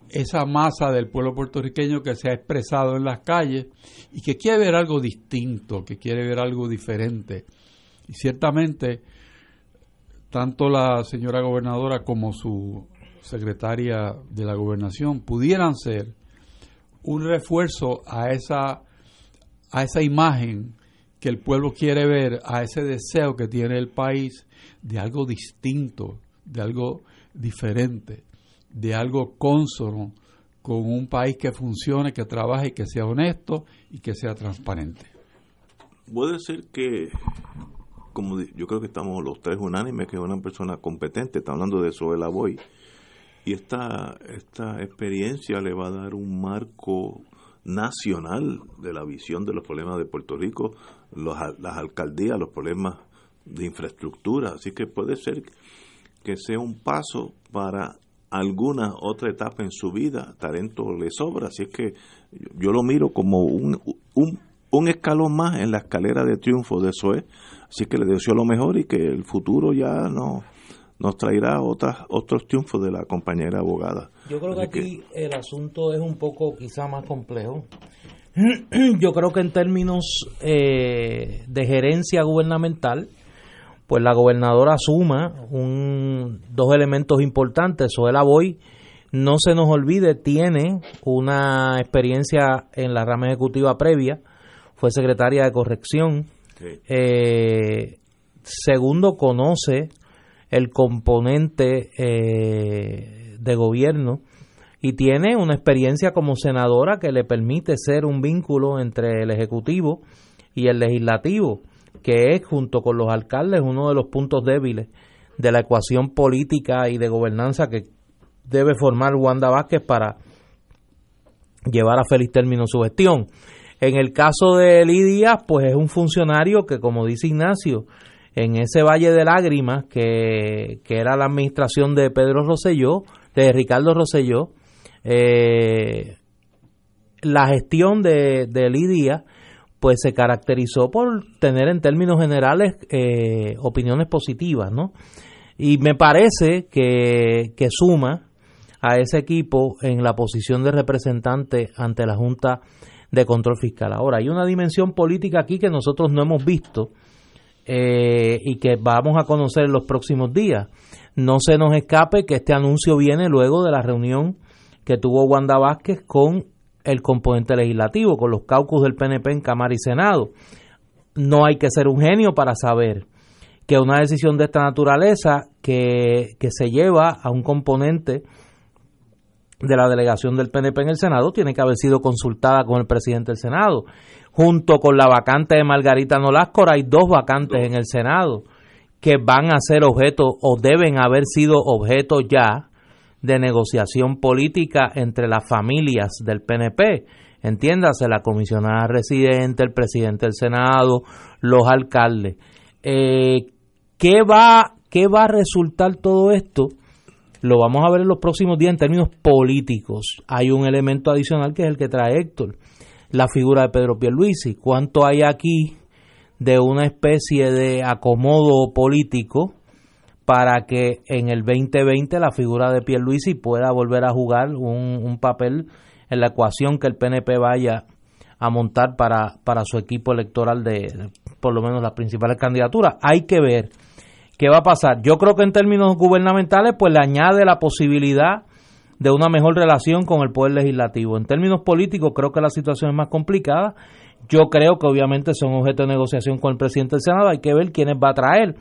esa masa del pueblo puertorriqueño que se ha expresado en las calles y que quiere ver algo distinto, que quiere ver algo diferente. Y ciertamente, tanto la señora gobernadora como su secretaria de la gobernación pudieran ser un refuerzo a esa, a esa imagen que el pueblo quiere ver, a ese deseo que tiene el país de algo distinto, de algo diferente, de algo consono con un país que funcione, que trabaje, que sea honesto y que sea transparente.
Puede ser que, como yo creo que estamos los tres unánimes, que es una persona competente, está hablando de eso la Boy, y esta, esta experiencia le va a dar un marco nacional de la visión de los problemas de Puerto Rico, las alcaldías, los problemas de infraestructura. Así que puede ser que sea un paso para alguna otra etapa en su vida. Talento le sobra. Así que yo lo miro como un, un, un escalón más en la escalera de triunfo de SOE. Así que le deseo lo mejor y que el futuro ya no nos traerá otras, otros triunfos de la compañera abogada.
Yo creo que aquí el asunto es un poco quizá más complejo. Yo creo que en términos eh, de gerencia gubernamental, pues la gobernadora suma un, dos elementos importantes. Soela Boy, no se nos olvide, tiene una experiencia en la rama ejecutiva previa, fue secretaria de corrección. Eh, segundo, conoce el componente eh, de gobierno y tiene una experiencia como senadora que le permite ser un vínculo entre el Ejecutivo y el Legislativo que es, junto con los alcaldes, uno de los puntos débiles de la ecuación política y de gobernanza que debe formar Wanda Vázquez para llevar a feliz término su gestión. En el caso de Eli Díaz, pues es un funcionario que, como dice Ignacio, en ese valle de lágrimas que, que era la administración de Pedro Rosselló, de Ricardo Rosselló, eh, la gestión de, de Eli Díaz pues se caracterizó por tener en términos generales eh, opiniones positivas, ¿no? Y me parece que, que suma a ese equipo en la posición de representante ante la Junta de Control Fiscal. Ahora, hay una dimensión política aquí que nosotros no hemos visto eh, y que vamos a conocer en los próximos días. No se nos escape que este anuncio viene luego de la reunión que tuvo Wanda Vázquez con el componente legislativo, con los caucus del PNP en Cámara y Senado. No hay que ser un genio para saber que una decisión de esta naturaleza que, que se lleva a un componente de la delegación del PNP en el Senado tiene que haber sido consultada con el presidente del Senado. junto con la vacante de Margarita Nolasco, hay dos vacantes en el Senado que van a ser objeto o deben haber sido objeto ya de negociación política entre las familias del PNP. Entiéndase, la comisionada residente, el presidente del Senado, los alcaldes. Eh, ¿qué, va, ¿Qué va a resultar todo esto? Lo vamos a ver en los próximos días en términos políticos. Hay un elemento adicional que es el que trae Héctor, la figura de Pedro Pierluisi. ¿Cuánto hay aquí de una especie de acomodo político para que en el 2020 la figura de Pierluisi pueda volver a jugar un, un papel en la ecuación que el PNP vaya a montar para, para su equipo electoral de por lo menos las principales candidaturas. Hay que ver ¿Qué va a pasar? Yo creo que en términos gubernamentales, pues le añade la posibilidad de una mejor relación con el poder legislativo. En términos políticos, creo que la situación es más complicada. Yo creo que obviamente son objeto de negociación con el presidente del Senado. Hay que ver quiénes va a traer.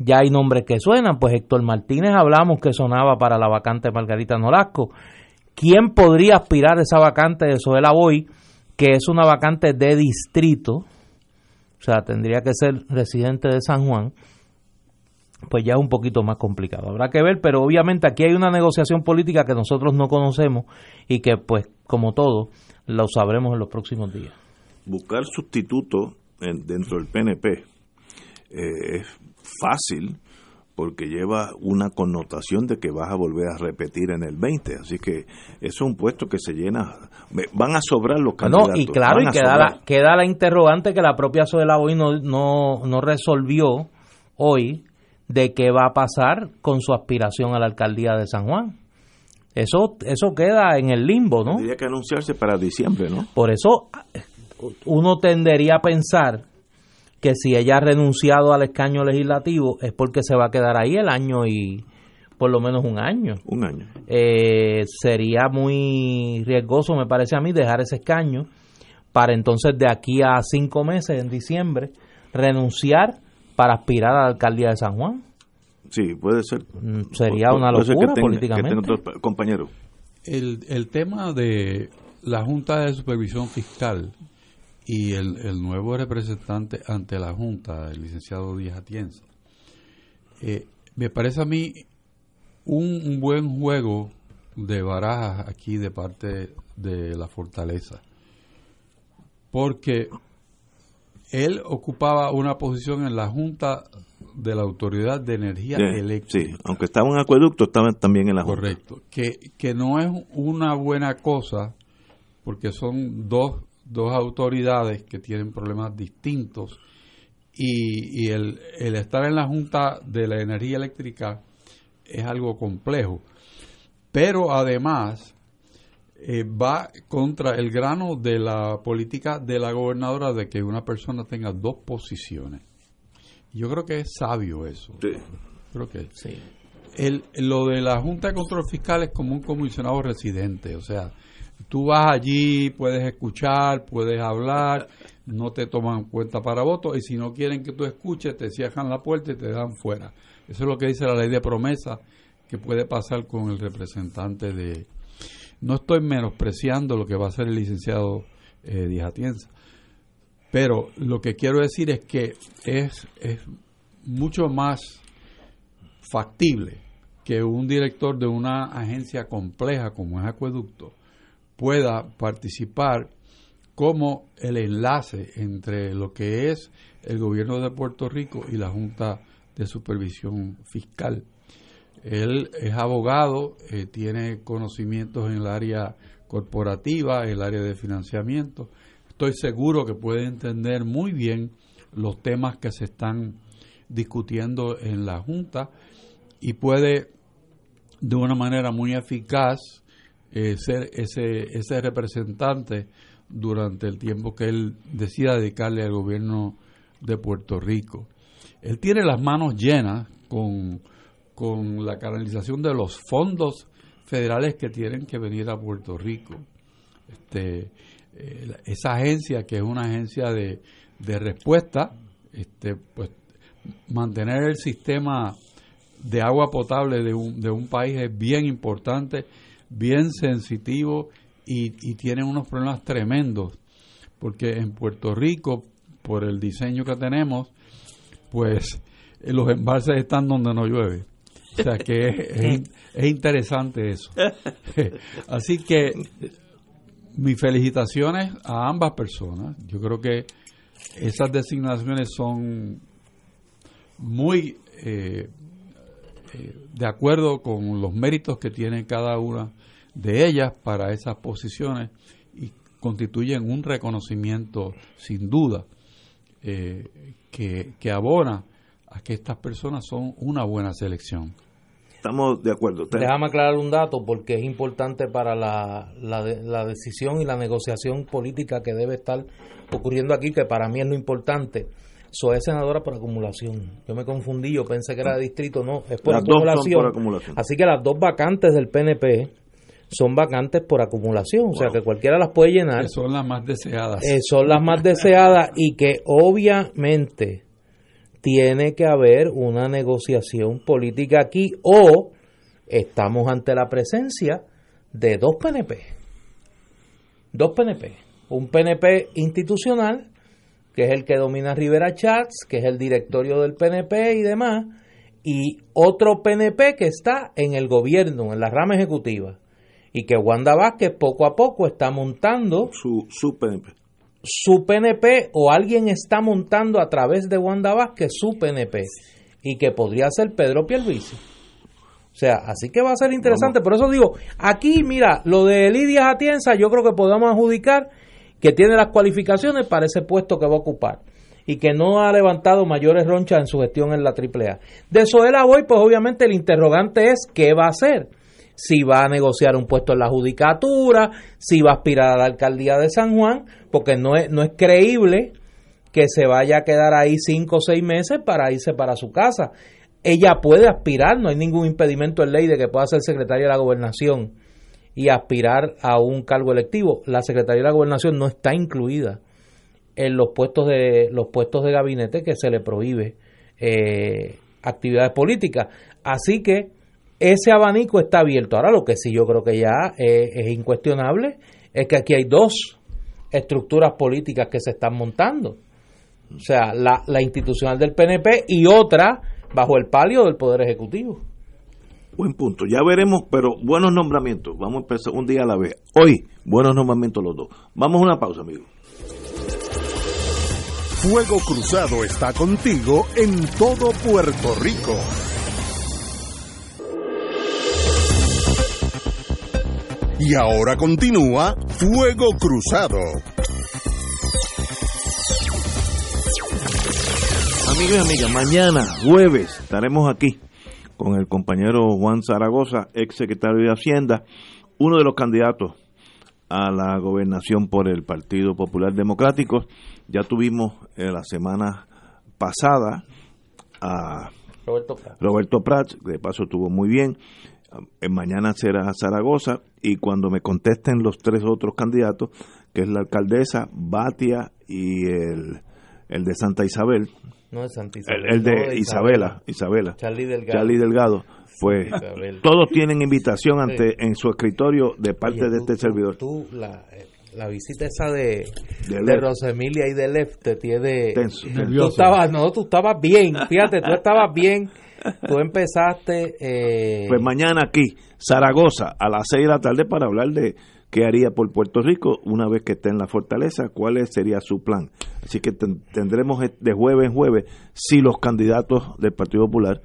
Ya hay nombres que suenan. Pues Héctor Martínez hablamos que sonaba para la vacante de Margarita Nolasco. ¿Quién podría aspirar a esa vacante de Soela Boy, que es una vacante de distrito? O sea, tendría que ser residente de San Juan pues ya es un poquito más complicado. Habrá que ver, pero obviamente aquí hay una negociación política que nosotros no conocemos y que, pues, como todo, lo sabremos en los próximos días.
Buscar sustituto dentro del PNP eh, es fácil porque lleva una connotación de que vas a volver a repetir en el 20. Así que es un puesto que se llena. Van a sobrar los candidatos.
No, y claro, y queda la, queda la interrogante que la propia Soledad hoy no, no, no resolvió hoy de qué va a pasar con su aspiración a la alcaldía de San Juan. Eso, eso queda en el limbo, ¿no?
Tendría que anunciarse para diciembre, ¿no?
Por eso uno tendería a pensar que si ella ha renunciado al escaño legislativo es porque se va a quedar ahí el año y por lo menos un año.
Un año.
Eh, sería muy riesgoso, me parece a mí, dejar ese escaño para entonces de aquí a cinco meses, en diciembre, renunciar para aspirar a la alcaldía de San Juan.
Sí, puede ser.
Mm, sería una locura políticamente.
compañero.
El, el tema de la Junta de Supervisión Fiscal y el, nuevo representante ante la Junta, el licenciado Díaz Atienza, eh, me parece a mí un, buen juego de barajas aquí de parte de la fortaleza. Porque él ocupaba una posición en la Junta de la Autoridad de Energía Eléctrica.
Sí, aunque estaba en acueducto, estaba también en la Junta.
Correcto, que, que no es una buena cosa porque son dos, dos autoridades que tienen problemas distintos y, y el, el estar en la Junta de la Energía Eléctrica es algo complejo. Pero además, eh, va contra el grano de la política de la gobernadora de que una persona tenga dos posiciones. Yo creo que es sabio eso. Creo que sí. El, lo de la Junta de Control Fiscal es como un comisionado residente, o sea, tú vas allí, puedes escuchar, puedes hablar, no te toman cuenta para voto y si no quieren que tú escuches, te cierran la puerta y te dan fuera. Eso es lo que dice la ley de promesa que puede pasar con el representante de, no estoy menospreciando lo que va a hacer el licenciado eh, Díaz Atienza, pero lo que quiero decir es que es, es mucho más factible que un director de una agencia compleja como es Acueducto pueda participar como el enlace entre lo que es el gobierno de Puerto Rico y la Junta de Supervisión Fiscal. Él es abogado, eh, tiene conocimientos en el área corporativa, en el área de financiamiento. Estoy seguro que puede entender muy bien los temas que se están discutiendo en la Junta y puede de una manera muy eficaz eh, ser ese, ese representante durante el tiempo que él decida dedicarle al gobierno de Puerto Rico. Él tiene las manos llenas con con la canalización de los fondos federales que tienen que venir a Puerto Rico. Este, eh, esa agencia, que es una agencia de, de respuesta, este, pues mantener el sistema de agua potable de un, de un país es bien importante, bien sensitivo y, y tienen unos problemas tremendos porque en Puerto Rico, por el diseño que tenemos, pues eh, los embalses están donde no llueve. O sea que es, es interesante eso. Así que mis felicitaciones a ambas personas. Yo creo que esas designaciones son muy eh, eh, de acuerdo con los méritos que tiene cada una de ellas para esas posiciones y constituyen un reconocimiento sin duda eh, que, que abona a que estas personas son una buena selección.
Estamos de acuerdo.
Déjame aclarar un dato porque es importante para la, la, la, decisión y la negociación política que debe estar ocurriendo aquí, que para mí es lo importante. Soy senadora por acumulación. Yo me confundí, yo pensé que era de distrito, no, es por, acumulación. por acumulación. Así que las dos vacantes del PNP son vacantes por acumulación, o sea que cualquiera las puede llenar.
son las más deseadas.
Eh, son las más deseadas y que obviamente tiene que haber una negociación política aquí o estamos ante la presencia de dos PNP. Dos PNP. Un PNP institucional, que es el que domina Rivera Chats, que es el directorio del PNP y demás, y otro PNP que está en el gobierno, en la rama ejecutiva, y que Wanda Vázquez poco a poco está montando
su, su PNP
su PNP o alguien está montando a través de Wanda Vázquez su PNP y que podría ser Pedro Pierluisi. O sea, así que va a ser interesante. Por eso digo, aquí, mira, lo de Lidia Atienza, yo creo que podemos adjudicar que tiene las cualificaciones para ese puesto que va a ocupar y que no ha levantado mayores ronchas en su gestión en la AAA. De Soela voy, pues obviamente el interrogante es qué va a hacer si va a negociar un puesto en la judicatura, si va a aspirar a la alcaldía de San Juan, porque no es, no es creíble que se vaya a quedar ahí cinco o seis meses para irse para su casa. Ella puede aspirar, no hay ningún impedimento en ley de que pueda ser secretaria de la gobernación y aspirar a un cargo electivo. La secretaría de la gobernación no está incluida en los puestos de los puestos de gabinete que se le prohíbe eh, actividades políticas. Así que ese abanico está abierto. Ahora lo que sí yo creo que ya es incuestionable es que aquí hay dos estructuras políticas que se están montando. O sea, la, la institucional del PNP y otra bajo el palio del Poder Ejecutivo.
Buen punto. Ya veremos, pero buenos nombramientos. Vamos a empezar un día a la vez. Hoy, buenos nombramientos los dos. Vamos a una pausa, amigos.
Fuego Cruzado está contigo en todo Puerto Rico. Y ahora continúa Fuego Cruzado.
Amigos y amigas, mañana, jueves, estaremos aquí con el compañero Juan Zaragoza, ex secretario de Hacienda, uno de los candidatos a la gobernación por el Partido Popular Democrático. Ya tuvimos eh, la semana pasada a Roberto Prats. Roberto Prats, de paso estuvo muy bien. Mañana será Zaragoza y cuando me contesten los tres otros candidatos, que es la alcaldesa, Batia y el, el de Santa Isabel,
no de Santa Isabel,
el, de, Isabela, Isabela, Charlie Delgado, pues todos tienen invitación ante en su escritorio de parte de este servidor.
Tú, la, la visita esa de, de, Rosemilia y de Lef te tiene Tenso, tú estabas no tú estabas bien fíjate tú estabas bien. Tú empezaste... Eh...
Pues mañana aquí, Zaragoza, a las 6 de la tarde para hablar de qué haría por Puerto Rico una vez que esté en la fortaleza, cuál sería su plan. Así que tendremos de jueves en jueves si los candidatos del Partido Popular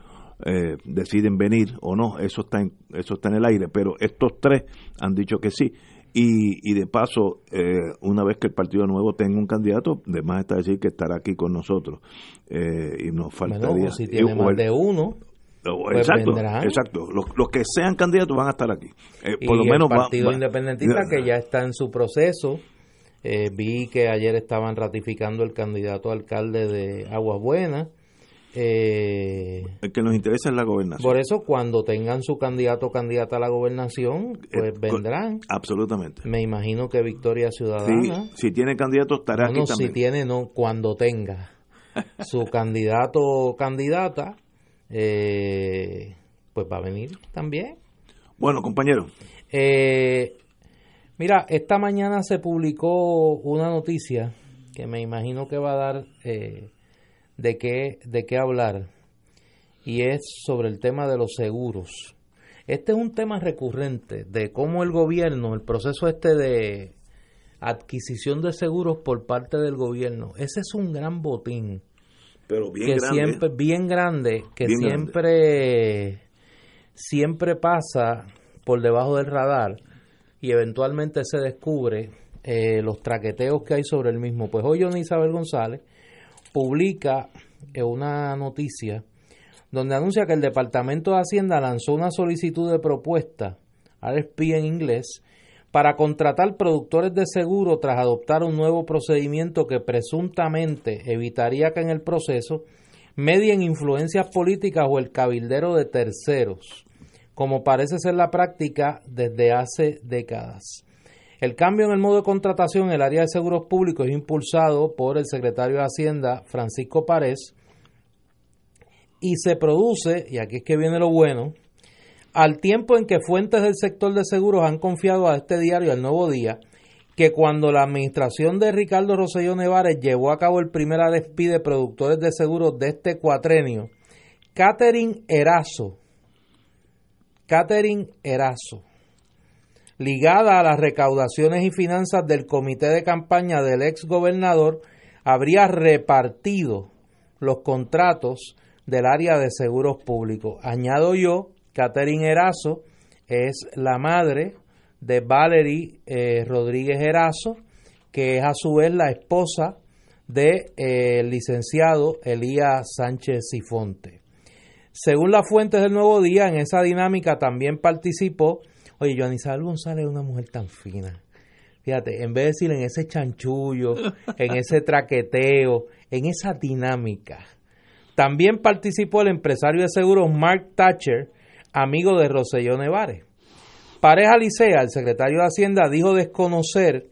eh, deciden venir o no, eso está, en, eso está en el aire, pero estos tres han dicho que sí. Y, y de paso, eh, una vez que el Partido Nuevo tenga un candidato, de más está decir que estará aquí con nosotros. Eh, y nos faltaría.
si tiene más de uno.
Pues exacto, exacto. Los, los, que sean candidatos van a estar aquí.
Eh, por lo menos el Partido Independentista que ya está en su proceso. vi que ayer estaban ratificando el candidato alcalde de Aguas Buenas.
Eh, el que nos interesa es la gobernación.
Por eso, cuando tengan su candidato o candidata a la gobernación, pues eh, vendrán.
Absolutamente.
Me imagino que Victoria Ciudadana.
si tiene candidato, estará aquí
también. Si tiene, no, cuando tenga su candidato o candidata, eh, pues va a venir también.
Bueno, compañero.
Mira, esta mañana se publicó una noticia que me imagino que va a dar eh, de, qué, de qué hablar y es sobre el tema de los seguros. Este es un tema recurrente de cómo el gobierno, el proceso este de adquisición de seguros por parte del gobierno, ese es un gran botín.
Pero bien
que
grande.
siempre bien grande, que
Bien
siempre siempre pasa por debajo del radar y eventualmente se descubre eh, los traqueteos que hay sobre el mismo. Pues hoy Johnny Isabel González publica eh, una noticia donde anuncia que el Departamento de Hacienda lanzó una solicitud de propuesta, RFP en inglés, para contratar productores de seguro tras adoptar un nuevo procedimiento que presuntamente evitaría que en el proceso medien influencias políticas o el cabildero de terceros, como parece ser la práctica desde hace décadas. El cambio en el modo de contratación en el área de seguros públicos es impulsado por el secretario de Hacienda, Francisco Párez, y se produce, y aquí es que viene lo bueno, al tiempo en que fuentes del sector de seguros han confiado a este diario, al Nuevo Día, que cuando la administración de Ricardo Rosselló Nevares llevó a cabo el primer RFP de productores de seguros de este cuatrenio, Catherine Erazo, Catherine Erazo, ligada a las recaudaciones y finanzas del comité de campaña del ex gobernador, habría repartido los contratos del área de seguros públicos. Añado yo, Catherine Erazo es la madre de Valerie eh, Rodríguez Erazo, que es a su vez la esposa del de, eh, licenciado Elías Sánchez Sifonte. Según las fuentes del Nuevo Día, en esa dinámica también participó, oye, Joan Isabel González es una mujer tan fina. Fíjate, en vez de decir en ese chanchullo, en ese traqueteo, en esa dinámica, también participó el empresario de seguros Mark Thatcher, amigo de Roselló Nevares. Pareja Licea, el secretario de Hacienda, dijo desconocer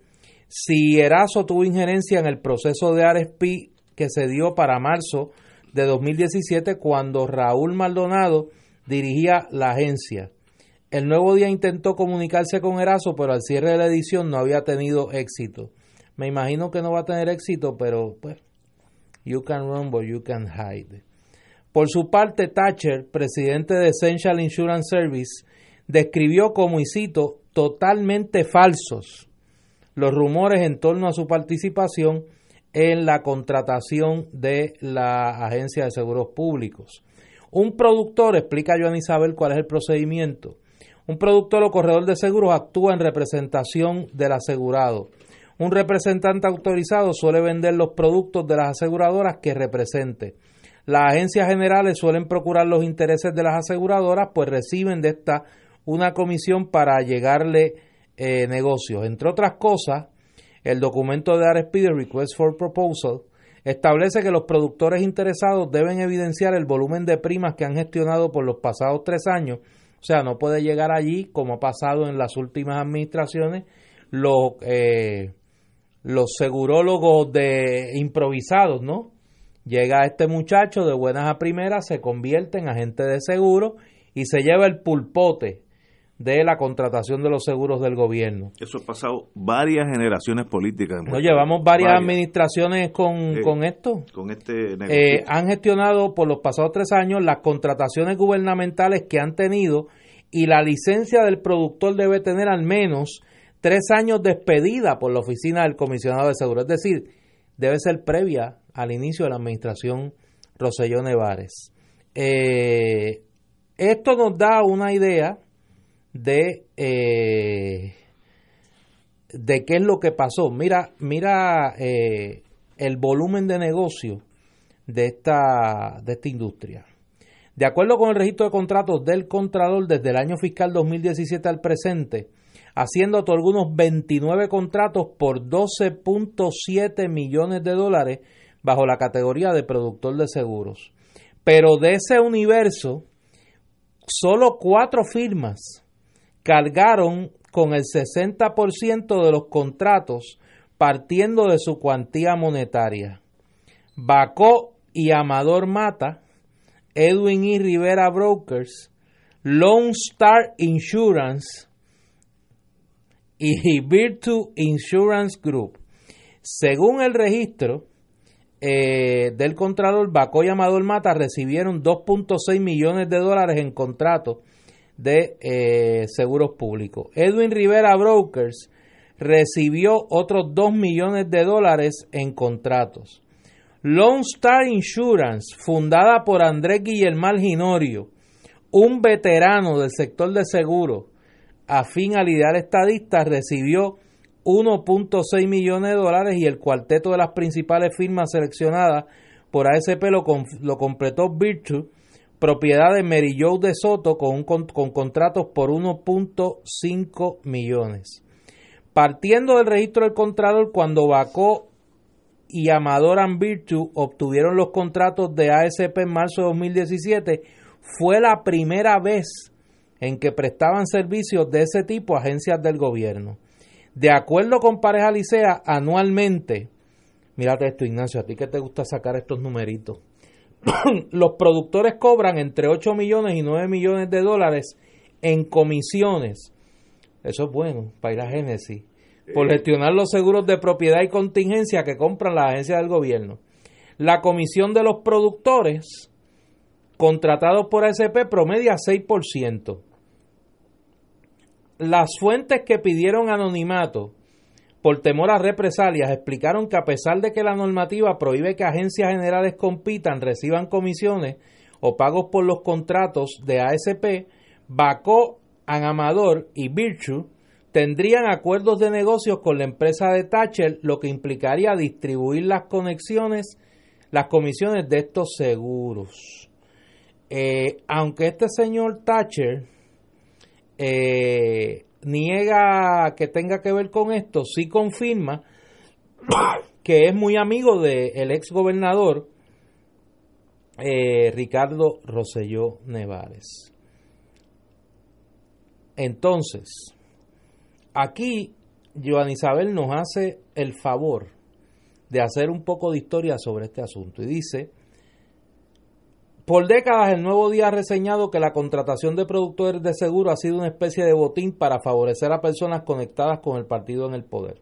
si Erazo tuvo injerencia en el proceso de RSP que se dio para marzo de 2017 cuando Raúl Maldonado dirigía la agencia. El nuevo día intentó comunicarse con Erazo, pero al cierre de la edición no había tenido éxito. Me imagino que no va a tener éxito, pero pues, you can run you can hide. Por su parte, Thatcher, presidente de Essential Insurance Service, describió como, y cito, totalmente falsos los rumores en torno a su participación en la contratación de la Agencia de Seguros Públicos. Un productor, explica Joan Isabel cuál es el procedimiento. Un productor o corredor de seguros actúa en representación del asegurado. Un representante autorizado suele vender los productos de las aseguradoras que represente. Las agencias generales suelen procurar los intereses de las aseguradoras, pues reciben de esta una comisión para llegarle eh, negocios. Entre otras cosas, el documento de RSP, Request for Proposal, establece que los productores interesados deben evidenciar el volumen de primas que han gestionado por los pasados tres años. O sea, no puede llegar allí, como ha pasado en las últimas administraciones, los, eh, los segurólogos de improvisados, ¿no? Llega este muchacho de buenas a primeras, se convierte en agente de seguro y se lleva el pulpote de la contratación de los seguros del gobierno.
Eso ha pasado varias generaciones políticas.
No llevamos varias, varias. administraciones con, eh, con esto.
Con este
eh, han gestionado por los pasados tres años las contrataciones gubernamentales que han tenido y la licencia del productor debe tener al menos tres años de expedida por la oficina del comisionado de seguros. Es decir, debe ser previa al inicio de la administración Roselló Nevares. Eh, esto nos da una idea de, eh, de qué es lo que pasó. Mira, mira eh, el volumen de negocio de esta, de esta industria. De acuerdo con el registro de contratos del Contralor desde el año fiscal 2017 al presente, Hacienda otorgó unos 29 contratos por 12.7 millones de dólares bajo la categoría de productor de seguros. Pero de ese universo, solo cuatro firmas cargaron con el 60% de los contratos partiendo de su cuantía monetaria. Bacó y Amador Mata, Edwin y Rivera Brokers, Lone Star Insurance y Virtu Insurance Group. Según el registro eh, del Contralor, Baco y Amador Mata recibieron 2.6 millones de dólares en contratos de eh, seguros públicos. Edwin Rivera Brokers recibió otros 2 millones de dólares en contratos. Lone Star Insurance, fundada por Andrés Guillermal Ginorio, un veterano del sector de seguros, afín al ideal estadista, recibió 1.6 millones de dólares y el cuarteto de las principales firmas seleccionadas por ASP lo, completó Virtue, propiedad de Mary Jo de Soto, con, con contratos por 1.5 millones. Partiendo del registro del Contralor, cuando Bacó y Amador and Virtue obtuvieron los contratos de ASP en marzo de 2017, fue la primera vez en que prestaban servicios de ese tipo a agencias del gobierno. De acuerdo con Pareja Licea, anualmente, mírate esto Ignacio, a ti que te gusta sacar estos numeritos, los productores cobran entre 8 millones y 9 millones de dólares en comisiones. Eso es bueno para ir a Génesis. Por gestionar los seguros de propiedad y contingencia que compran las agencias del gobierno. La comisión de los productores contratados por SP promedia 6%. Las fuentes que pidieron anonimato por temor a represalias explicaron que a pesar de que la normativa prohíbe que agencias generales compitan, reciban comisiones o pagos por los contratos de ASP, Bacó, Anamador y Virtue tendrían acuerdos de negocios con la empresa de Thatcher, lo que implicaría distribuir las conexiones, las comisiones de estos seguros. Eh, aunque este señor Thatcher eh, niega que tenga que ver con esto, sí confirma que es muy amigo del ex gobernador eh, Ricardo Rosselló Nevares. Entonces, aquí Joan Isabel nos hace el favor de hacer un poco de historia sobre este asunto y dice por décadas, el Nuevo Día ha reseñado que la contratación de productores de seguro ha sido una especie de botín para favorecer a personas conectadas con el partido en el poder.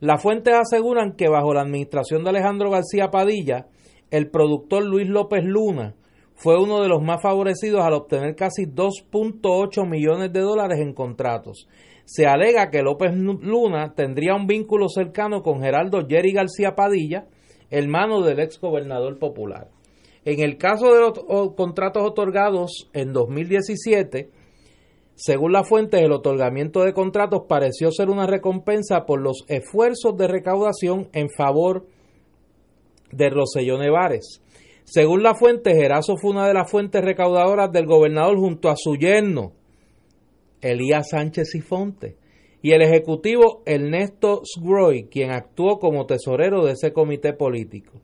Las fuentes aseguran que bajo la administración de Alejandro García Padilla, el productor Luis López Luna fue uno de los más favorecidos al obtener casi 2.8 millones de dólares en contratos. Se alega que López Luna tendría un vínculo cercano con Geraldo Jerry García Padilla, hermano del ex gobernador popular. En el caso de los contratos otorgados en 2017, según la fuente, el otorgamiento de contratos pareció ser una recompensa por los esfuerzos de recaudación en favor de Roselló Nevares. Según la fuente, Gerazo fue una de las fuentes recaudadoras del gobernador junto a su yerno, Elías Sánchez y Fonte, y el ejecutivo Ernesto Sgroy, quien actuó como tesorero de ese comité político.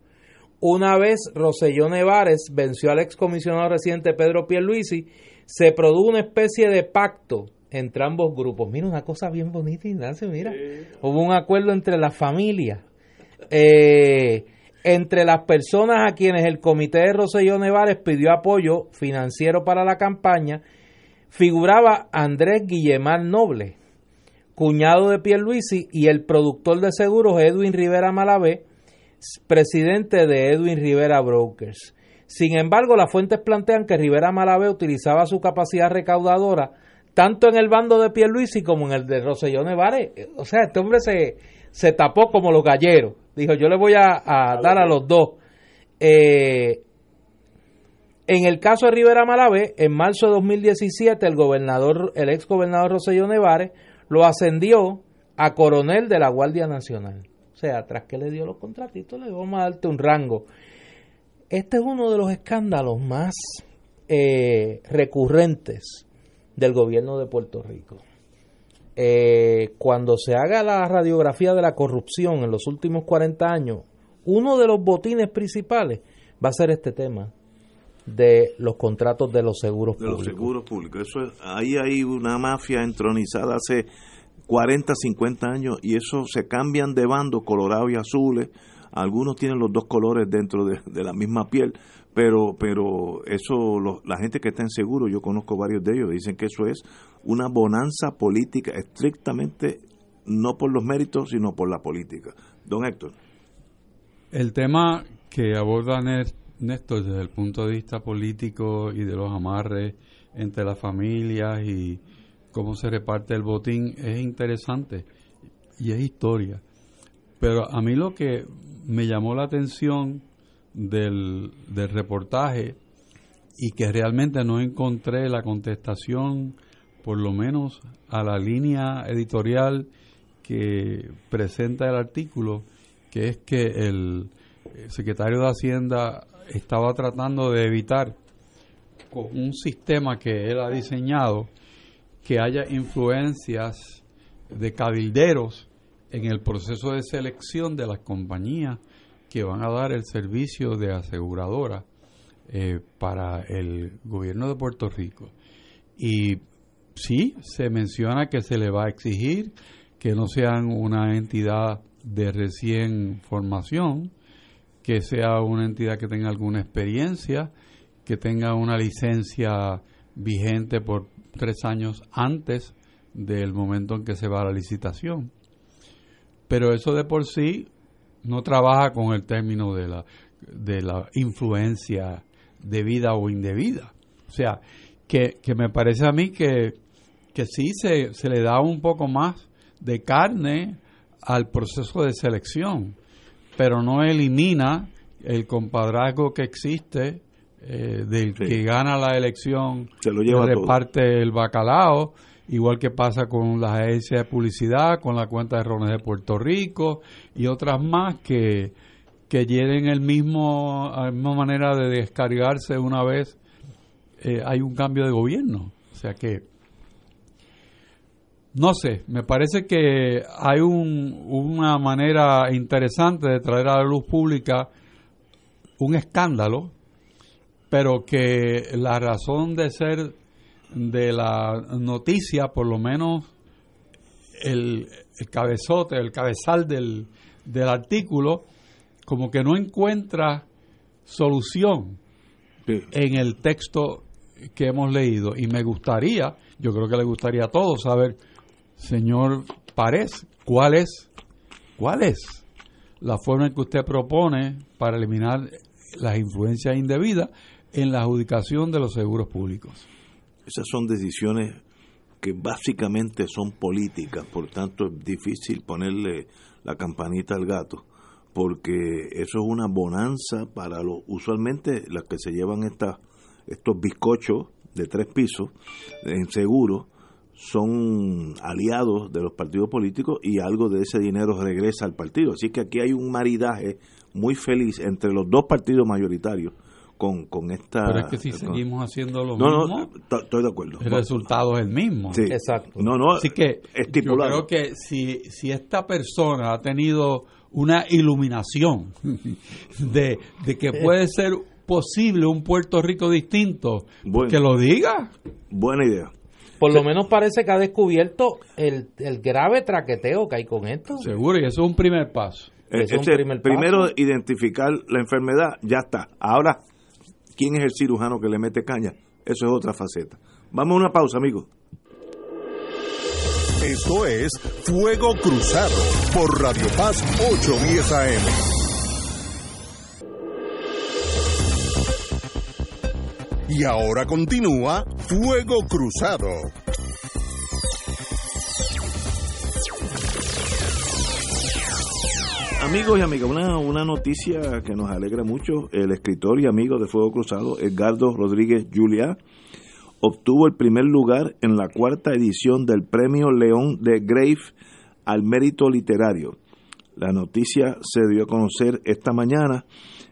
Una vez Roselló Nevares venció al excomisionado reciente Pedro Pierluisi, se produjo una especie de pacto entre ambos grupos. Mira, una cosa bien bonita, Ignacio, mira. Hubo un acuerdo entre las familias, eh, entre las personas a quienes el comité de Roselló Nevares pidió apoyo financiero para la campaña, figuraba Andrés Guillemar Noble, cuñado de Pierluisi, y el productor de seguros Edwin Rivera Malavé, presidente de Edwin Rivera Brokers. Sin embargo, las fuentes plantean que Rivera Malavé utilizaba su capacidad recaudadora tanto en el bando de Pierluisi como en el de Rosellón Nevares. O sea, este hombre se, se tapó como los galleros. Dijo, yo le voy a, dar a los dos. Eh, en el caso de Rivera Malavé, en marzo de 2017, el gobernador, el ex gobernador Rosellón Nevares, lo ascendió a coronel de la Guardia Nacional sea, tras que le dio los contratitos, le vamos a darte un rango. Este es uno de los escándalos más eh, recurrentes del gobierno de Puerto Rico. Eh, cuando se haga la radiografía de la corrupción en los últimos 40 años, uno de los botines principales va a ser este tema de los contratos de los seguros
públicos. De los seguros públicos. Eso ahí hay una mafia entronizada hace 40, 50 años y eso se cambian de bando, colorado y azules. Algunos tienen los dos colores dentro de, la misma piel, pero pero eso la gente que está en seguro, yo conozco varios de ellos, dicen que eso es una bonanza política estrictamente no por los méritos, sino por la política. Don Héctor.
El tema que aborda Néstor desde el punto de vista político y de los amarres entre las familias y cómo se reparte el botín es interesante y es historia. Pero a mí lo que me llamó la atención del, del reportaje y que realmente no encontré la contestación, por lo menos a la línea editorial que presenta el artículo, que es que el secretario de Hacienda estaba tratando de evitar con un sistema que él ha diseñado que haya influencias de cabilderos en el proceso de selección de las compañías que van a dar el servicio de aseguradora eh, para el gobierno de Puerto Rico. Y sí, se menciona que se le va a exigir que no sean una entidad de recién formación, que sea una entidad que tenga alguna experiencia, que tenga una licencia vigente por tres años antes del momento en que se va a la licitación. Pero eso de por sí no trabaja con el término de la, de la influencia debida o indebida. O sea, que, me parece a mí que, que sí se, se le da un poco más de carne al proceso de selección, pero no elimina el compadrazgo que existe eh, del que gana la elección,
se lo lleva
reparte el bacalao, igual que pasa con las agencias de publicidad, con la cuenta de Rones de Puerto Rico y otras más que, que tienen el mismo, la misma manera de descargarse una vez eh, hay un cambio de gobierno. O sea que, no sé, me parece que hay un, una manera interesante de traer a la luz pública un escándalo, pero que la razón de ser de la noticia, por lo menos el, cabezote, el cabezal del, del artículo, como que no encuentra solución en el texto que hemos leído. Y me gustaría, yo creo que le gustaría a todos saber, señor Párez, ¿cuál es, cuál es la forma en que usted propone para eliminar las influencias indebidas en la adjudicación de los seguros públicos?
Esas son decisiones que básicamente son políticas, por tanto es difícil ponerle la campanita al gato, porque eso es una bonanza para los, usualmente las que se llevan estas estos bizcochos de tres pisos en seguro son aliados de los partidos políticos y algo de ese dinero regresa al partido. Así que aquí hay un maridaje muy feliz entre los dos partidos mayoritarios con, con esta...
Pero es que si seguimos haciendo lo mismo... No,
estoy de acuerdo.
El resultado es el mismo.
Sí.
Exacto.
No, no,
Así que estipulado. yo creo que si, si esta persona ha tenido una iluminación de, de que puede ser posible un Puerto Rico distinto, que lo diga.
Buena idea.
Por lo menos parece que ha descubierto el, el grave traqueteo que hay con esto.
Seguro, y eso es un primer paso.
Eh, primero identificar la enfermedad, ya está. Ahora, ¿quién es el cirujano que le mete caña? Eso es otra faceta. Vamos a una pausa, amigos.
Esto es Fuego Cruzado por Radio Paz 810 AM. Y ahora continúa Fuego Cruzado.
Amigos y amigas, una, una noticia que nos alegra mucho. El escritor y amigo de Fuego Cruzado, Edgardo Rodríguez Julia, obtuvo el primer lugar en la cuarta edición del Premio León de Grave al Mérito Literario. La noticia se dio a conocer esta mañana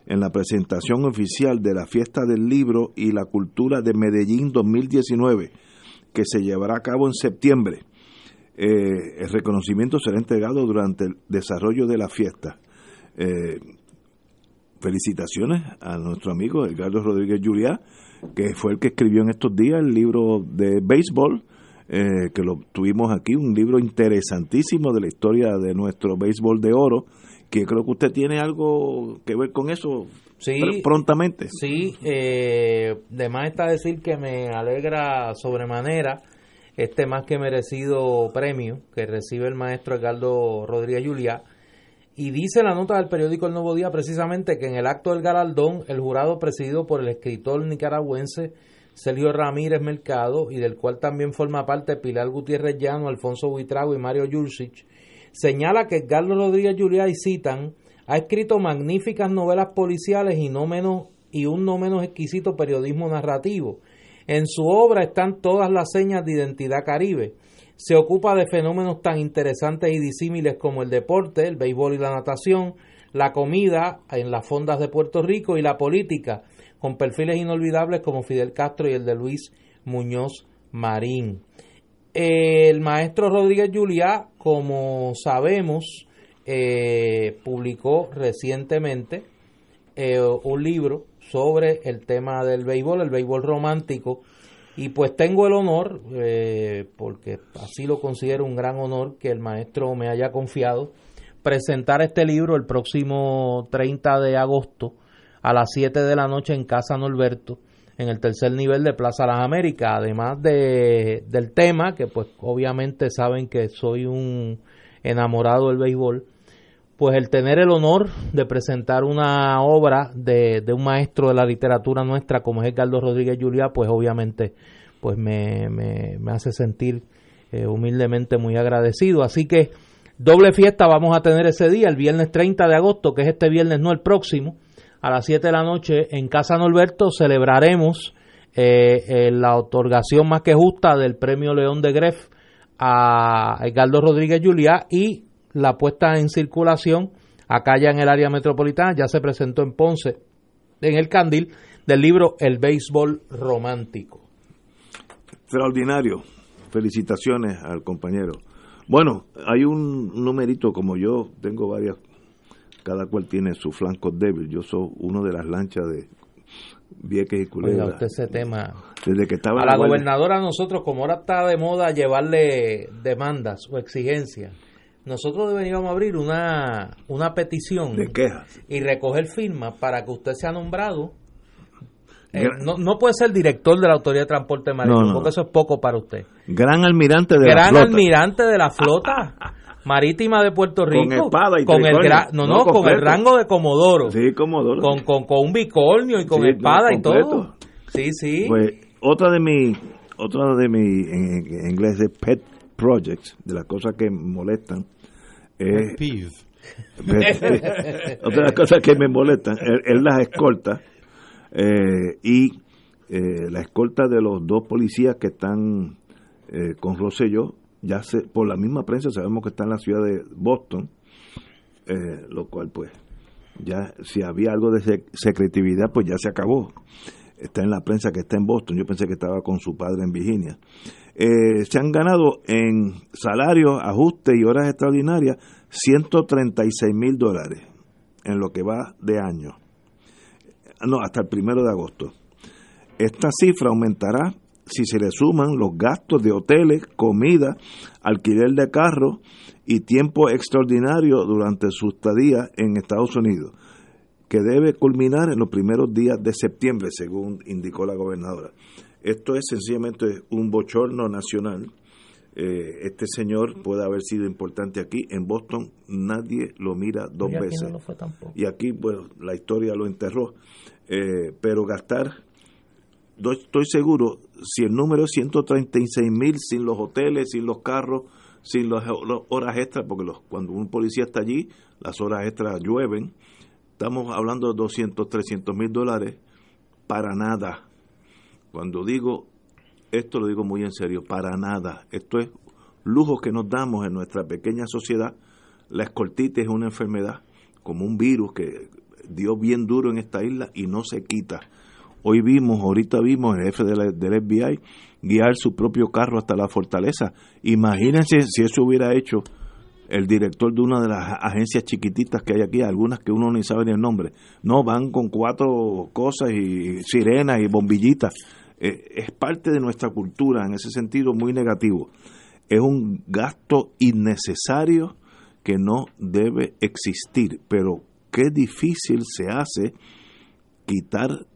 en la presentación oficial de la Fiesta del Libro y la Cultura de Medellín 2019, que se llevará a cabo en septiembre. Eh, el reconocimiento será entregado durante el desarrollo de la fiesta. Eh, felicitaciones a nuestro amigo Edgardo Rodríguez Juliá, que fue el que escribió en estos días el libro de béisbol, eh, que lo tuvimos aquí, un libro interesantísimo de la historia de nuestro béisbol de oro, que creo que usted tiene algo que ver con eso prontamente.
Sí, eh, de más está decir que me alegra sobremanera este más que merecido premio que recibe el maestro Edgardo Rodríguez Juliá. Y dice la nota del periódico El Nuevo Día precisamente que en el acto del galardón, el jurado presidido por el escritor nicaragüense Sergio Ramírez Mercado y del cual también forma parte Pilar Gutiérrez Llano, Alfonso Buitrago y Mario Jursic, señala que Edgardo Rodríguez Juliá y citan ha escrito magníficas novelas policiales y no menos y un no menos exquisito periodismo narrativo. En su obra están todas las señas de identidad caribe. Se ocupa de fenómenos tan interesantes y disímiles como el deporte, el béisbol y la natación, la comida en las fondas de Puerto Rico y la política, con perfiles inolvidables como Fidel Castro y el de Luis Muñoz Marín. El maestro Rodríguez Juliá, como sabemos, eh, publicó recientemente eh, un libro sobre el tema del béisbol, el béisbol romántico, y pues tengo el honor, eh, porque así lo considero un gran honor que el maestro me haya confiado, presentar este libro el próximo 30 de agosto a las 7 de la noche en Casa Norberto, en el tercer nivel de Plaza Las Américas, además de, del tema, que pues obviamente saben que soy un enamorado del béisbol, pues el tener el honor de presentar una obra de, un maestro de la literatura nuestra como es Edgardo Rodríguez Juliá, pues obviamente pues me, me, hace sentir eh, humildemente muy agradecido. Así que doble fiesta vamos a tener ese día, el viernes 30 de agosto, que es este viernes, no el próximo, a las 7 de la noche en Casa Norberto celebraremos eh, eh, la otorgación más que justa del premio León de Gref a Edgardo Rodríguez Juliá y la puesta en circulación acá ya en el área metropolitana, ya se presentó en Ponce, en el Candil, del libro El béisbol romántico.
Extraordinario. Felicitaciones al compañero. Bueno, hay un numerito como yo, tengo varias, cada cual tiene su flanco débil. Yo soy uno de las lanchas de Vieques y Culebra.
ese tema.
Desde que estaba
a la, gobernadora nosotros, como ahora está de moda llevarle demandas o exigencias, nosotros deberíamos abrir una, una petición
de quejas
y recoger firmas para que usted sea nombrado. Eh, no, no, puede ser director de la Autoridad de Transporte Marítimo, porque eso es poco para usted.
Gran almirante de
la flota. almirante de la flota marítima de Puerto Rico. Con
espada y
con el no, no, con el rango de comodoro.
Sí, comodoro.
Con, con, con un bicornio y con espada y todo. Sí, sí.
Pues otra de mi, otra de mi, en, inglés es pet projects, de las cosas que molestan,
es,
otra cosa que me molesta es, las escoltas eh, y eh, la escolta de los dos policías que están eh, con Rosselló, ya se, por la misma prensa sabemos que está en la ciudad de Boston, lo cual pues ya si había algo de secretividad pues ya se acabó. Está en la prensa que está en Boston, yo pensé que estaba con su padre en Virginia. Eh, se han ganado en salarios, ajustes y horas extraordinarias 136 mil dólares en lo que va de año. No, hasta el primero de agosto. Esta cifra aumentará si se le suman los gastos de hoteles, comida, alquiler de carros y tiempo extraordinario durante su estadía en Estados Unidos, que debe culminar en los primeros días de septiembre, según indicó la gobernadora. Esto es sencillamente un bochorno nacional. Eh, este señor puede haber sido importante aquí. En Boston nadie lo mira dos veces. y aquí, bueno, la historia lo enterró. Eh, pero gastar, estoy seguro, si el número es 136 mil sin los hoteles, sin los carros, sin las horas extras, porque los, cuando un policía está allí, las horas extras llueven, estamos hablando de 200, 300 mil dólares para nada cuando digo esto lo digo muy en serio, para nada. Esto es lujo que nos damos en nuestra pequeña sociedad. La escoltitis es una enfermedad como un virus que dio bien duro en esta isla y no se quita. Hoy vimos, ahorita vimos el jefe del FBI guiar su propio carro hasta la fortaleza. Imagínense si eso hubiera hecho el director de una de las agencias chiquititas que hay aquí, algunas que uno ni sabe ni el nombre. No, van con cuatro cosas y sirenas y bombillitas. Eh, es parte de nuestra cultura, en ese sentido muy negativo. Es un gasto innecesario que no debe existir, pero qué difícil se hace quitar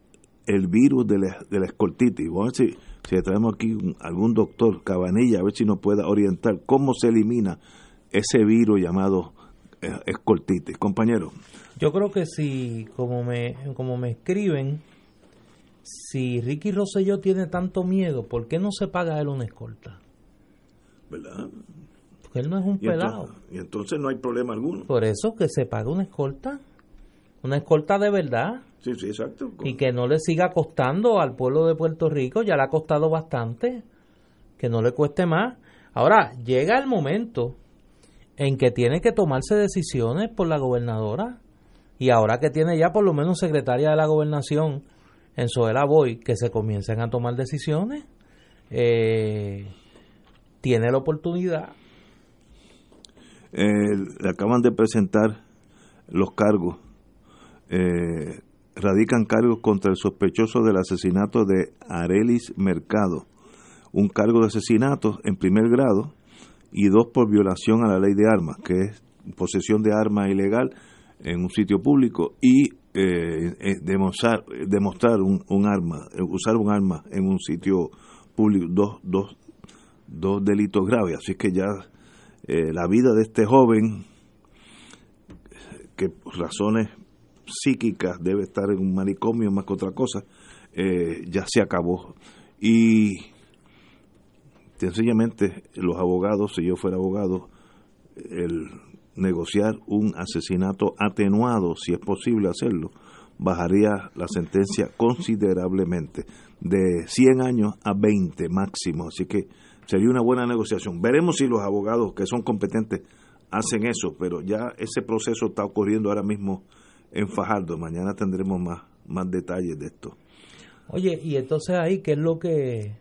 el virus de la, de la escoltitis. Vamos a ver si, si traemos aquí algún doctor, Cabanilla, a ver si nos pueda orientar cómo se elimina ese virus llamado eh, escoltitis. Compañero.
Yo creo que si, como me, como me escriben, si Ricky Rosselló tiene tanto miedo, ¿por qué no se paga él una escolta?
¿Verdad?
Porque él no es un pelado.
y entonces no hay problema alguno.
Por eso que se pague una escolta. Una escolta de verdad.
Sí, sí, exacto.
Y que no le siga costando al pueblo de Puerto Rico, ya le ha costado bastante. Que no le cueste más. Ahora, llega el momento en que tiene que tomarse decisiones por la gobernadora. Y ahora que tiene ya por lo menos secretaria de la gobernación en Soela Boy, que se comiencen a tomar decisiones, eh, tiene la oportunidad.
Eh, le acaban de presentar los cargos. Eh, radican cargos contra el sospechoso del asesinato de Arelis Mercado. Un cargo de asesinato en primer grado y dos por violación a la ley de armas, que es posesión de arma ilegal en un sitio público y eh, eh, demostrar, demostrar un, arma, usar un arma en un sitio público, dos, dos, dos delitos graves. Así que ya eh, la vida de este joven, que por razones psíquicas debe estar en un manicomio más que otra cosa, ya se acabó. Y sencillamente los abogados, si yo fuera abogado, el negociar un asesinato atenuado, si es posible hacerlo, bajaría la sentencia considerablemente, de 100 años a 20 máximo. Así que sería una buena negociación. Veremos si los abogados que son competentes hacen eso, pero ya ese proceso está ocurriendo ahora mismo en Fajardo. Mañana tendremos más, más detalles de esto.
Oye, y entonces ahí, ¿qué es lo que,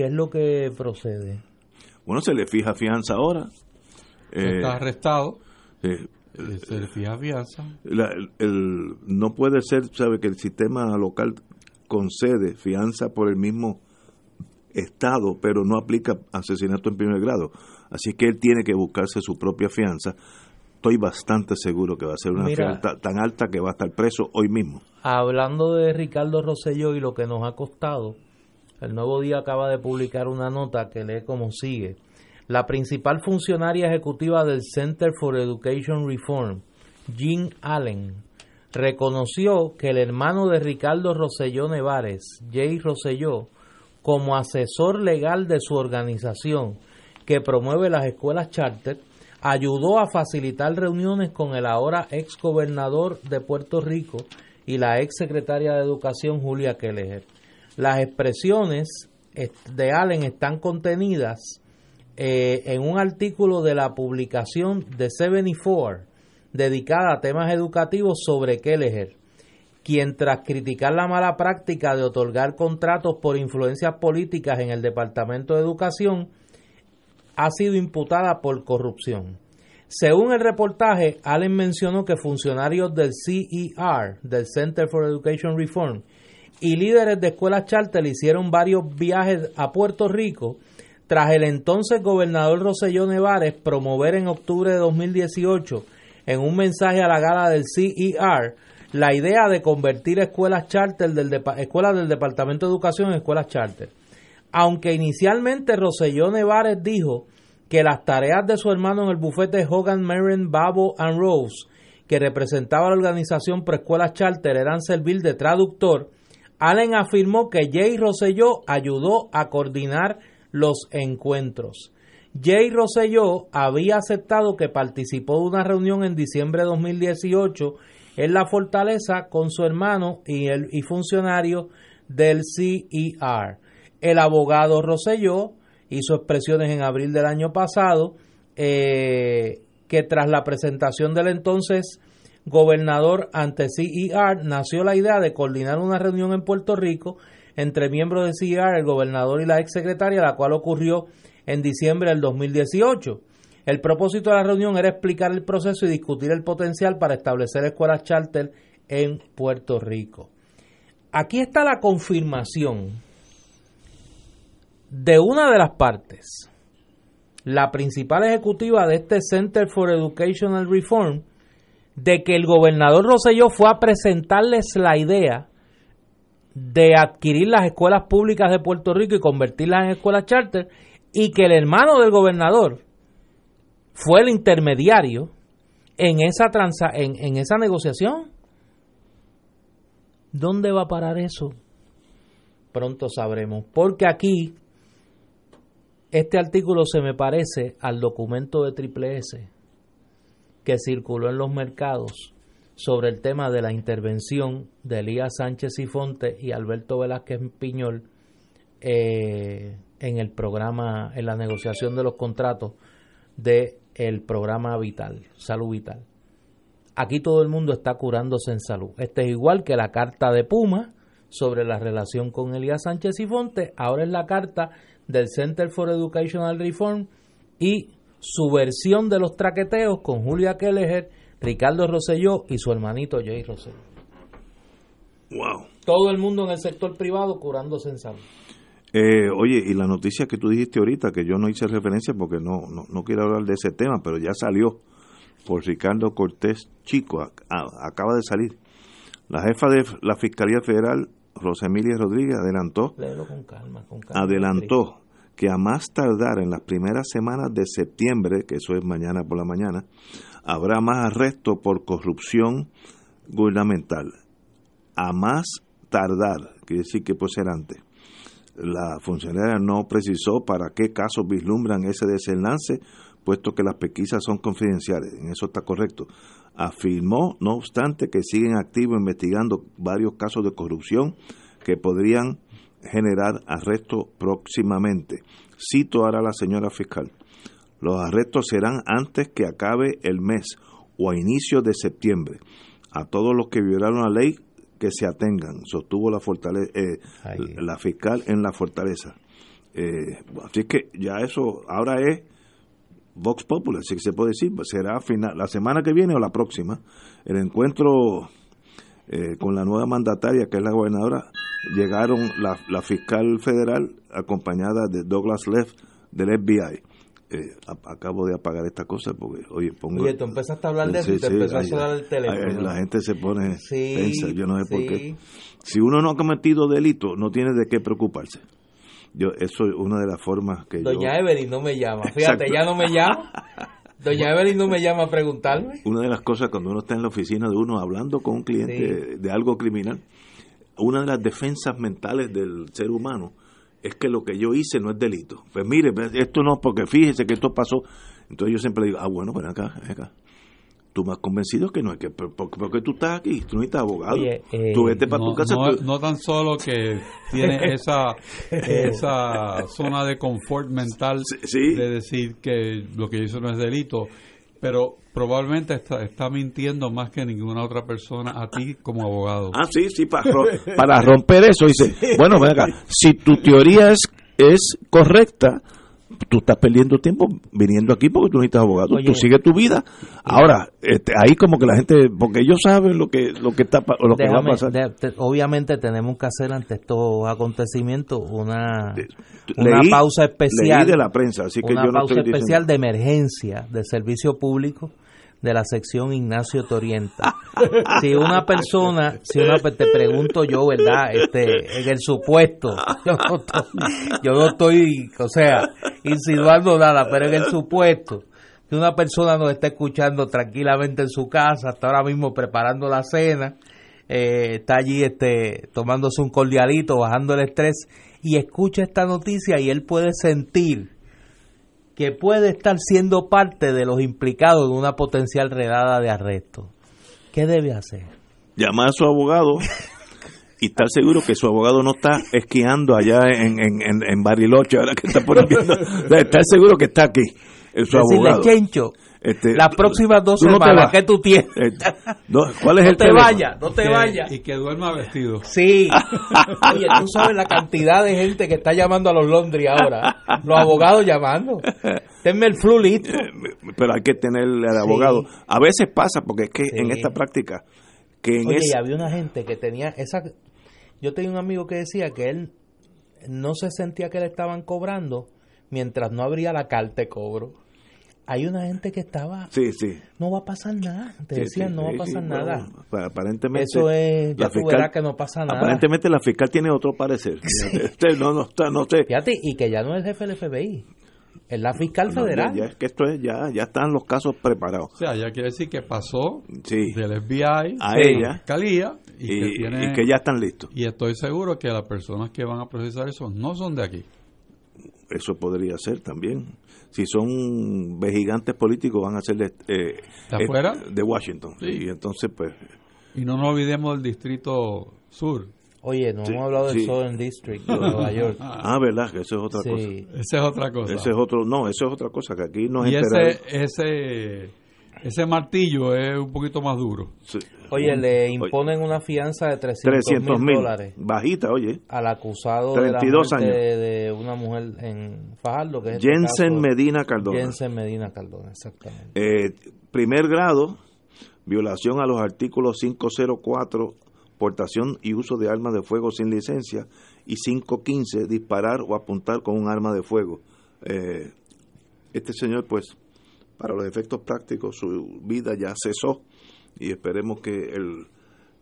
qué es lo que procede?
Bueno, se le fija fianza ahora.
Eh, está arrestado.
Eh,
se le fija fianza.
el, no puede ser, sabe que el sistema local concede fianza por el mismo Estado, pero no aplica asesinato en primer grado. Así que él tiene que buscarse su propia fianza. Estoy bastante seguro que va a ser una fianza tan alta que va a estar preso hoy mismo.
Hablando de Ricardo Rosselló y lo que nos ha costado, el Nuevo Día acaba de publicar una nota que lee como sigue. La principal funcionaria ejecutiva del Center for Education Reform, Jean Allen, reconoció que el hermano de Ricardo Rosselló Nevares, Jay Rosselló, como asesor legal de su organización que promueve las escuelas charter, ayudó a facilitar reuniones con el ahora ex gobernador de Puerto Rico y la ex secretaria de Educación Julia Kelleher. Las expresiones de Allen están contenidas eh, en un artículo de la publicación de 74 dedicada a temas educativos sobre Kelleher, quien tras criticar la mala práctica de otorgar contratos por influencias políticas en el Departamento de Educación, ha sido imputada por corrupción. Según el reportaje, Allen mencionó que funcionarios del CER, del Center for Education Reform, y líderes de escuelas charter hicieron varios viajes a Puerto Rico tras el entonces gobernador Roselló Nevares promover en octubre de 2018 en un mensaje a la gala del CER la idea de convertir escuelas charter del escuelas del Departamento de Educación en escuelas charter. Aunque inicialmente Roselló Nevares dijo que las tareas de su hermano en el bufete Hogan, Merrin, Babo and Rose, que representaba la organización Preescuelas Charter, eran servir de traductor, Allen afirmó que Jay Rosselló ayudó a coordinar los encuentros. Jay Rosselló había aceptado que participó de una reunión en diciembre de 2018 en la fortaleza con su hermano y, el, y funcionario del CER. El abogado Rosselló hizo expresiones en abril del año pasado eh, que tras la presentación del entonces gobernador ante CER, nació la idea de coordinar una reunión en Puerto Rico entre miembros de CER, el gobernador y la exsecretaria, la cual ocurrió en diciembre del 2018. El propósito de la reunión era explicar el proceso y discutir el potencial para establecer escuelas charter en Puerto Rico. Aquí está la confirmación de una de las partes. La principal ejecutiva de este Center for Educational Reform de que el gobernador Rosselló fue a presentarles la idea de adquirir las escuelas públicas de Puerto Rico y convertirlas en escuelas charter y que el hermano del gobernador fue el intermediario en esa transa, en, en esa negociación. ¿Dónde va a parar eso? Pronto sabremos. Porque aquí este artículo se me parece al documento de Triple S que circuló en los mercados sobre el tema de la intervención de Elías Sánchez y Fonte y Alberto Velázquez Piñol eh, en el programa, en la negociación de los contratos del el programa Vital, Salud Vital. Aquí todo el mundo está curándose en salud. Este es igual que la carta de Puma sobre la relación con Elías Sánchez y Fonte, ahora es la carta del Center for Educational Reform y su versión de los traqueteos con Julia Kelleher, Ricardo Rosselló y su hermanito Jay Rosselló.
Wow.
Todo el mundo en el sector privado curándose en salud.
Eh, oye, y la noticia que tú dijiste ahorita, que yo no hice referencia porque no, no, no quiero hablar de ese tema, pero ya salió por Ricardo Cortés Chico, acaba de salir. La jefa de la Fiscalía Federal, Rosemilia Rodríguez, adelantó,
con calma, con calma,
adelantó que a más tardar en las primeras semanas de septiembre, que eso es mañana por la mañana, habrá más arrestos por corrupción gubernamental. A más tardar, quiere decir que puede ser antes. La funcionaria no precisó para qué casos vislumbran ese desenlace, puesto que las pesquisas son confidenciales. En eso está correcto. Afirmó, no obstante, que siguen activos investigando varios casos de corrupción que podrían generar arrestos próximamente. Cito ahora a la señora fiscal. Los arrestos serán antes que acabe el mes o a inicios de septiembre. A todos los que violaron la ley, que se atengan, sostuvo la, fortaleza, eh, la fiscal en la fortaleza. Eh, así que ya eso ahora es Vox Popular, si se puede decir, será final, la semana que viene o la próxima, el encuentro eh, con la nueva mandataria, que es la gobernadora, llegaron la, la fiscal federal acompañada de Douglas Leff del FBI. Eh, acabo de apagar esta cosa porque, oye, pongo...
Oye, tú empezaste a hablar de eso y te empezó a sonar el teléfono.
la gente se pone tensa, yo no sé por qué. Si uno no ha cometido delito, no tiene de qué preocuparse. Yo, eso es una de las formas que
Doña Evelyn no me llama, fíjate, ya no me llama. Doña Evelyn no me llama a preguntarme.
Una de las cosas cuando uno está en la oficina de uno hablando con un cliente de algo criminal, una de las defensas mentales del ser humano es que lo que yo hice no es delito. Pues mire, esto no, porque fíjese que esto pasó. Entonces yo siempre digo, ah, bueno, ven acá, ven acá. Tú me has convencido que no es que, porque, tú estás aquí, tú no estás abogado.
Eh,
tú vete para
no,
tu casa.
No, tan solo que tiene esa, esa zona de confort mental de decir que lo que hizo no es delito, pero probablemente está, está mintiendo más que ninguna otra persona a ti como abogado.
Ah, sí, sí, para, para romper eso. Dice, bueno, ven acá, si tu teoría es, es correcta, tú estás perdiendo tiempo viniendo aquí porque tú no necesitas abogado. tú sigues tu vida. Ahora, este, ahí como que la gente, porque ellos saben lo que lo que está lo que va a pasar.
obviamente tenemos que hacer ante estos acontecimientos una, una pausa especial.
de la prensa, así que
una
yo no
pausa especial de emergencia de servicio público de la sección Ignacio Torienta. Si una persona, si una te pregunto yo, ¿verdad? Este, en el supuesto, yo no, estoy, yo no estoy, o sea, insinuando nada, pero en el supuesto que una persona nos está escuchando tranquilamente en su casa, está ahora mismo preparando la cena, eh, está allí este, tomándose un cordialito, bajando el estrés y escucha esta noticia y él puede sentir que puede estar siendo parte de los implicados en una potencial redada de arresto. ¿Qué debe hacer?
Llamar a su abogado y estar seguro que su abogado no está esquiando allá en, en, en, Bariloche, ahora que está por viendo. estar seguro que está aquí. Su abogado.
Chencho, este, las próximas dos semanas que tú tienes.
Eh, ¿Cuál es
no
el
te vayas, no te vayas.
Y que duerma vestido.
Sí. Oye, tú sabes la cantidad de gente que está llamando a los Londres ahora. Los abogados llamando. Tenme el flu listo.
Pero hay que tener el abogado. A veces pasa, porque es que en esta práctica. Que en
Oye, y había una gente que tenía esa. Yo tenía un amigo que decía que él no se sentía que le estaban cobrando mientras no abría la carta de cobro Hay una gente que estaba,
Sí, sí.
no va a pasar nada. Te
Sí,
decían,
sí,
no va a pasar
sí,
nada.
bueno, aparentemente.
Eso es, ya
la
tú
fiscal-
verás que no pasa nada.
Aparentemente la fiscal tiene otro parecer. Este, no, no, está, no sé.
Fíjate, y que ya no es jefe del FBI, es la fiscal
No,
federal.
ya, ya es que esto es, ya, ya están los casos preparados.
O sea, ya quiere decir que pasó
Sí.
del FBI
A ella.
Fiscalía y,
Y,
que tiene-
y que ya están listos.
y estoy seguro que las personas que van a procesar eso no son de aquí.
Eso podría ser también. Si son gigantes políticos, van a ser de, eh,
¿De
eh,
afuera?
de Washington.
Sí.
Y entonces, pues,
Y no nos olvidemos del distrito sur.
Oye, no
Sí,
hemos hablado del
sí.
Southern District de Nueva York.
ah, verdad, que eso es otra cosa.
Sí.
Esa es otra cosa.
Ese es otro, no, eso es otra cosa, que aquí nos
y ese, ese martillo es un poquito más duro.
Sí.
Oye, le
Oye,
imponen una fianza de 300
300
mil dólares
Bajita, oye.
al acusado
32
de la
años.
de una mujer en Fajardo, que es este
Jensen
caso,
Medina Cardona.
Jensen Medina Cardona, exactamente.
Eh, primer grado, violación a los artículos 504, portación y uso de armas de fuego sin licencia, y 515, disparar o apuntar con un arma de fuego. Eh, este señor, pues, para los efectos prácticos, su vida ya cesó y esperemos que el,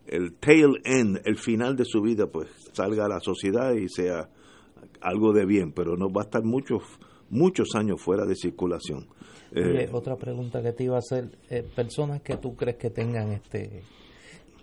el tail end, el final de su vida, pues, salga a la sociedad y sea algo de bien, pero no va a estar muchos muchos años fuera de circulación. Eh,
otra pregunta que te iba a hacer, eh, personas que tú crees que tengan este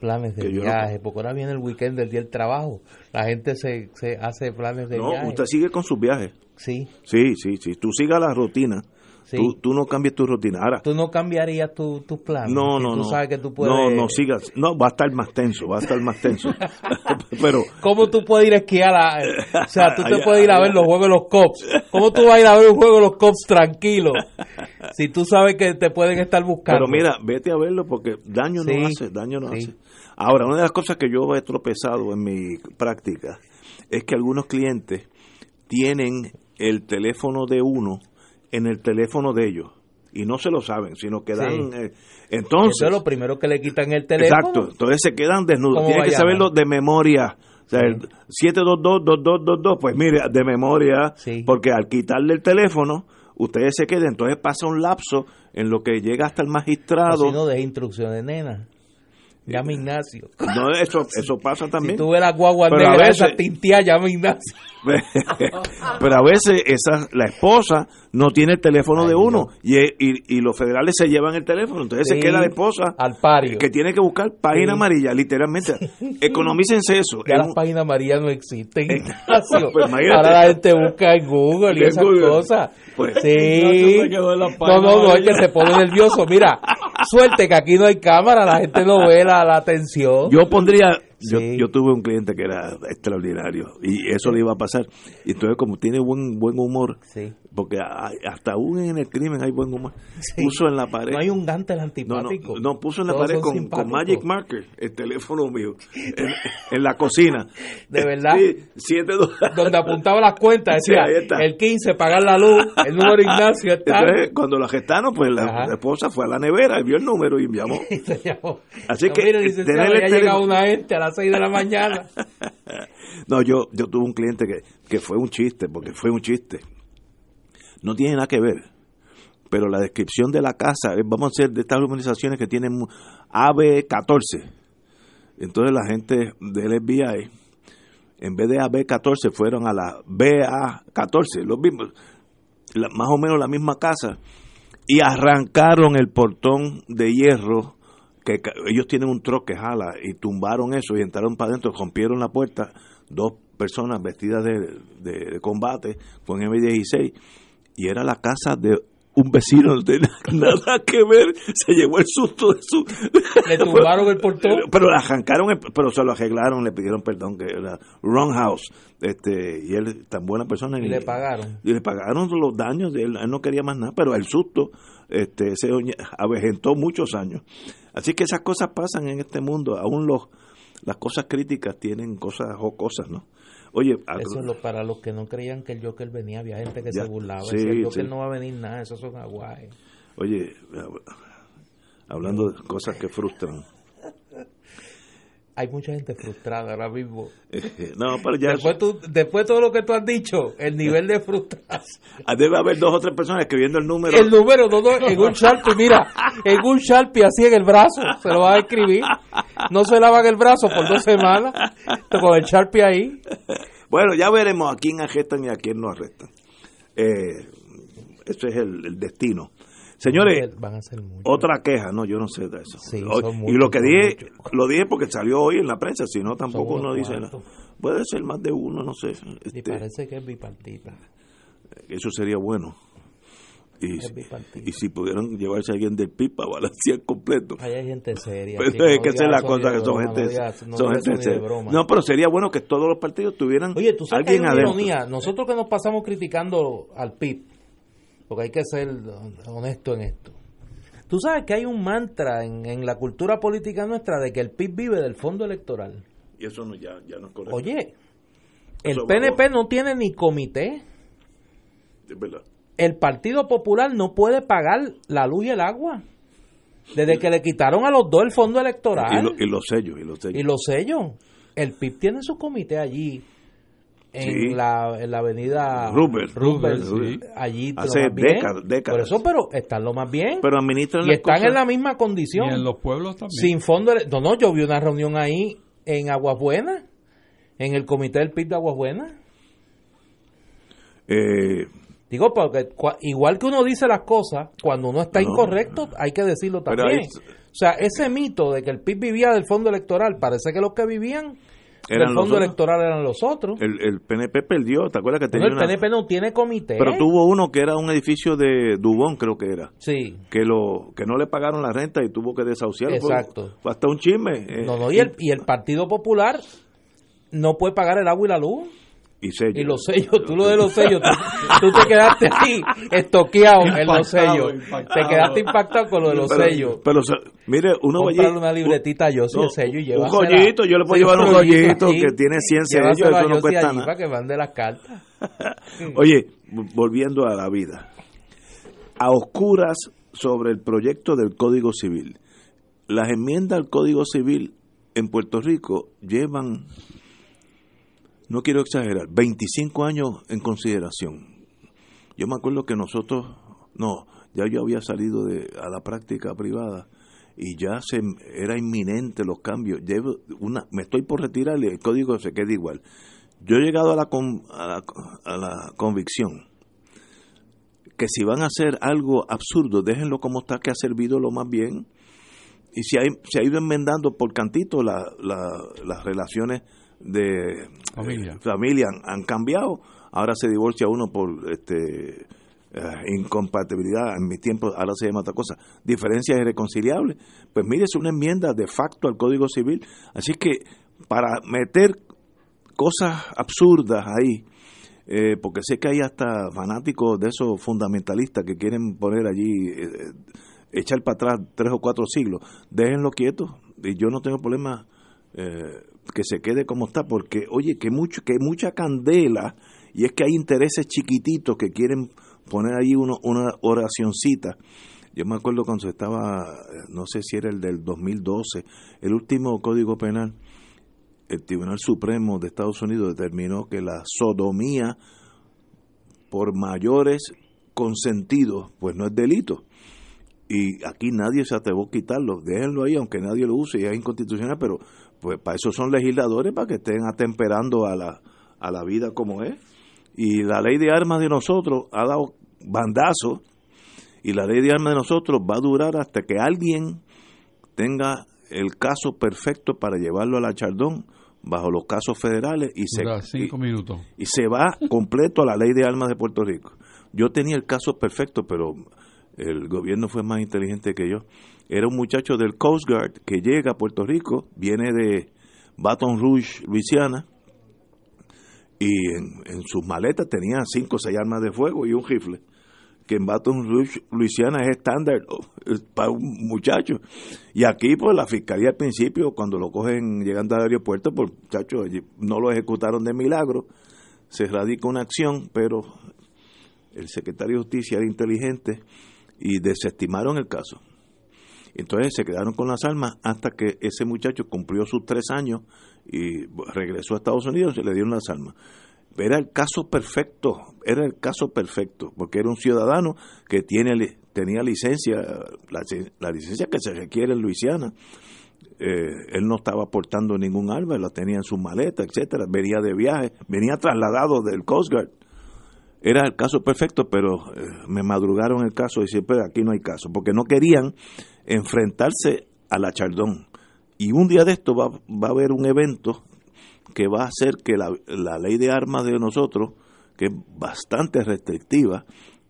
planes de
no-
viaje, porque ahora viene el weekend del día del trabajo, la gente se, se hace planes de
no,
viaje.
usted sigue con sus viajes.
Sí,
Sí, sí, sí. Tú sigas la rutina.
Sí.
Tú, tú no cambies tu rutina. Ahora,
¿Tú no cambiarías tu- tus planes?
no, no,
tú
no.
sabes que tú puedes...
No, no sigas. No, va a estar más tenso, va a estar más tenso. Pero,
¿Cómo tú puedes ir a esquiar? a- o sea, tú te
Allá,
puedes ir a ver los juegos de los Cops. ¿Cómo tú vas a ir a ver un juego de los Cops tranquilo? Si tú sabes que te pueden estar buscando.
pero mira, vete a verlo porque daño
Sí,
no hace, daño no
sí.
hace. Ahora, una de las cosas que yo he tropezado en mi práctica es que algunos clientes tienen el teléfono de uno en el teléfono de ellos y no se lo saben, sino que dan...
Sí.
eh, entonces,
Eso es lo primero que le quitan el teléfono.
Exacto, entonces se quedan desnudos.
¿Cómo
Tienen que saberlo de memoria. O sea, el 722-2222, pues mire, de memoria,
Sí.
porque al quitarle el teléfono, ustedes se quedan, entonces pasa un lapso en lo que llega hasta el magistrado.
si no, de instrucciones, nena. Llama Ignacio.
No, eso, eso pasa
Si
también.
tú ves la guagua negra esa tintia, llama Ignacio.
Pero a veces esa, la esposa no tiene el teléfono
Ay,
de uno y, y, y los federales se llevan el teléfono, entonces se
Sí,
queda la esposa
al pario.
que tiene que buscar página
Sí.
amarilla, literalmente. Economícense eso.
Ya
Es
las
un-
páginas amarillas no existen, Ignacio.
Pues.
Ahora la gente busca en Google y esas
Google.
cosas.
Pues,
sí.
Se
No, no, no, es que se pone nervioso. Mira, suerte que aquí no hay cámara, la gente no ve la, la atención.
Yo pondría, yo,
Sí.
yo tuve un cliente que era extraordinario y eso le iba a pasar. Y entonces como tiene buen buen humor,
Sí.
porque hay- hasta aún en el crimen hay buen humor, puso en la pared.
No hay un Gantel
no, no,
antipático.
no, puso en la
Todos
pared con, con. Magic Marker el teléfono mío en, en la cocina.
¿De verdad?
Siete
Donde apuntaba las cuentas, decía el 15, pagar la luz, el número Ignacio está.
Entonces, cuando la gestaron, pues la, la esposa fue a la nevera y vio el número y llamó.
Se llamó.
Así
No,
que,
mire, ya una gente a las 6 de la mañana.
No, yo, yo tuve un cliente que, que fue un chiste, porque fue un chiste. No tiene nada que ver. Pero la descripción de la casa, eh, vamos a ser de estas organizaciones que tienen mu- AB14. Entonces la gente del FBI, en vez de AB14, fueron a la BA14, los mismos, la- más o menos la misma casa, y arrancaron el portón de hierro que ellos tienen un troque que jala y tumbaron eso y entraron para adentro, rompieron la puerta, dos personas vestidas de, de- de combate con M16 y era la casa de un vecino, no tenía nada que ver, se llevó el susto de su...
Le tumbaron el portón.
Pero le arrancaron, el- pero se lo arreglaron, le pidieron perdón, que era wrong house, este, y él tan buena persona.
Y le pagaron.
Y le pagaron los daños, él, él no quería más nada, pero el susto este, se avejentó muchos años. Así que esas cosas pasan en este mundo, aún los las cosas críticas tienen cosas jocosas, ¿no? Oye,
Eso es lo, para los que no creían que el Joker venía, había gente que
Ya,
se burlaba.
sí,
decía, el Joker
sí.
no va a venir nada, esos son aguajes.
oye, hablando de cosas que frustran.
Hay mucha gente frustrada ahora mismo.
no, pero ya
después, después de todo lo que tú has dicho, el nivel de frustración.
Ah, debe haber dos o tres personas escribiendo el número.
El número, no, no, en un Sharpie, mira, en un Sharpie así en el brazo, se lo va a escribir. No se lavan el brazo por dos semanas, con el Sharpie ahí.
Bueno, ya veremos a quién arrestan y a quién no arrestan. Eh, eso es el destino. Señores, otra queja, no, yo no sé de eso. y lo que dije, lo dije porque salió hoy en la prensa, si no tampoco uno dice nada. Puede ser más de uno, no sé.
y este, parece que es bipartita.
Eso sería bueno. Y, y, si pudieran llevarse a alguien del PIB para balancear completo.
hay gente seria.
Pero es que esa es la cosa, que son gente, no, son gente seria. No, pero sería bueno que todos los partidos tuvieran
Oye, tú sabes alguien que hay ironía. Nosotros que nos pasamos criticando al PIB, porque hay que ser honesto en esto. Tú sabes que hay un mantra en, la cultura política nuestra de que el PIB vive del fondo electoral.
Y eso no, ya, ya no es correcto.
Oye, el PNP no tiene ni comité.
Es verdad.
El Partido Popular no puede pagar la luz y el agua. Desde que le quitaron a los dos el fondo electoral.
Y, los sellos. Y los sellos.
Y los sellos. El PIB tiene su comité allí en, la, en la avenida
Rubber,
allí
hace décadas,
Por eso, pero están lo más bien.
Pero administran
y están en la misma condición.
Y en los pueblos también.
Sin fondo. No, no, yo vi una reunión ahí en Aguas Buenas, en el comité del PIB de Aguas Buenas.
Eh,
Digo, porque igual que uno dice las cosas, cuando uno está incorrecto, hay que decirlo también. o sea, ese mito de que el PIB vivía del fondo electoral, parece que los que vivían el fondo electoral eran los otros.
El, el, PNP perdió, ¿te acuerdas que tenía
El PNP no tiene comité.
Pero tuvo uno que era un edificio de Dubón, creo que era.
Sí.
Que lo que no le pagaron la renta y tuvo que desahuciarlo.
Exacto.
Fue, hasta un chisme.
Eh. No, no, y el, y el Partido Popular no puede pagar el agua y la luz.
Y, sellos.
y los sellos, tú lo de los sellos, tú, te quedaste ahí estoqueado en los sellos. Te quedaste impactado con lo de los sellos.
Pero, mire, uno
va a una libretita yo soy el sello y lleva
Un joyito, yo le puedo llevar un joyito que tiene 100 sellos, eso no cuesta nada.
Para que mande las cartas.
Oye, volviendo a la vida. A oscuras sobre el proyecto del Código Civil. Las enmiendas al Código Civil en Puerto Rico llevan no quiero exagerar, 25 años en consideración. Yo me acuerdo que nosotros, no, ya yo había salido de, a la práctica privada y ya se era inminente los cambios. Llevo una, me estoy por retirar y el código se queda igual. Yo he llegado a la, a la, a la convicción que si van a hacer algo absurdo, déjenlo como está, que ha servido lo más bien. Y si se ha ido enmendando por cantito la, las relaciones de familia, han, cambiado. Ahora se divorcia uno por este eh, incompatibilidad. En mi tiempo ahora se llama otra cosa. Diferencias irreconciliables. Pues mire, es una enmienda de facto al Código Civil. Así que para meter cosas absurdas ahí, eh, porque sé que hay hasta fanáticos de esos fundamentalistas que quieren poner allí, eh, echar para atrás tres o cuatro siglos, déjenlo quieto. Y yo no tengo problema eh, que se quede como está, porque oye, que mucho, que mucha candela, y es que hay intereses chiquititos que quieren poner ahí uno, una oracioncita. Yo me acuerdo cuando estaba, no sé si era el del 2012, el último código penal, el Tribunal Supremo de Estados Unidos determinó que la sodomía por mayores consentidos, pues no es delito. Y aquí nadie se atrevió a quitarlo, déjenlo ahí, aunque nadie lo use, y es inconstitucional, pero pues para eso son legisladores, para que estén atemperando a la, a la vida como es. Y la ley de armas de nosotros ha dado bandazo, y la ley de armas de nosotros va a durar hasta que alguien tenga el caso perfecto para llevarlo a la Chardón bajo los casos federales y se,
cinco minutos.
y se va completo a la ley de armas de Puerto Rico. Yo tenía el caso perfecto, pero el gobierno fue más inteligente que yo. Era un muchacho del Coast Guard que llega a Puerto Rico, viene de Baton Rouge, Luisiana, y en, sus maletas tenía cinco o seis armas de fuego y un rifle, que en Baton Rouge, Luisiana es estándar oh, para un muchacho. Y aquí, pues la fiscalía al principio, cuando lo cogen llegando al aeropuerto, pues muchacho, no lo ejecutaron de milagro, se radica una acción, pero el secretario de Justicia era inteligente y desestimaron el caso. Entonces se quedaron con las armas hasta que ese muchacho cumplió sus tres años y regresó a Estados Unidos y le dieron las armas. Era el caso perfecto, era el caso perfecto, porque era un ciudadano que tiene, tenía licencia, la, licencia que se requiere en Luisiana. Eh, él no estaba portando ningún arma, la tenía en su maleta, etcétera, venía de viaje, venía trasladado del Coast Guard. Era el caso perfecto, pero eh, me madrugaron el caso y siempre aquí no hay caso, porque no querían enfrentarse a la Chardón. Y un día de esto va, va a haber un evento que va a hacer que la, la ley de armas de nosotros, que es bastante restrictiva,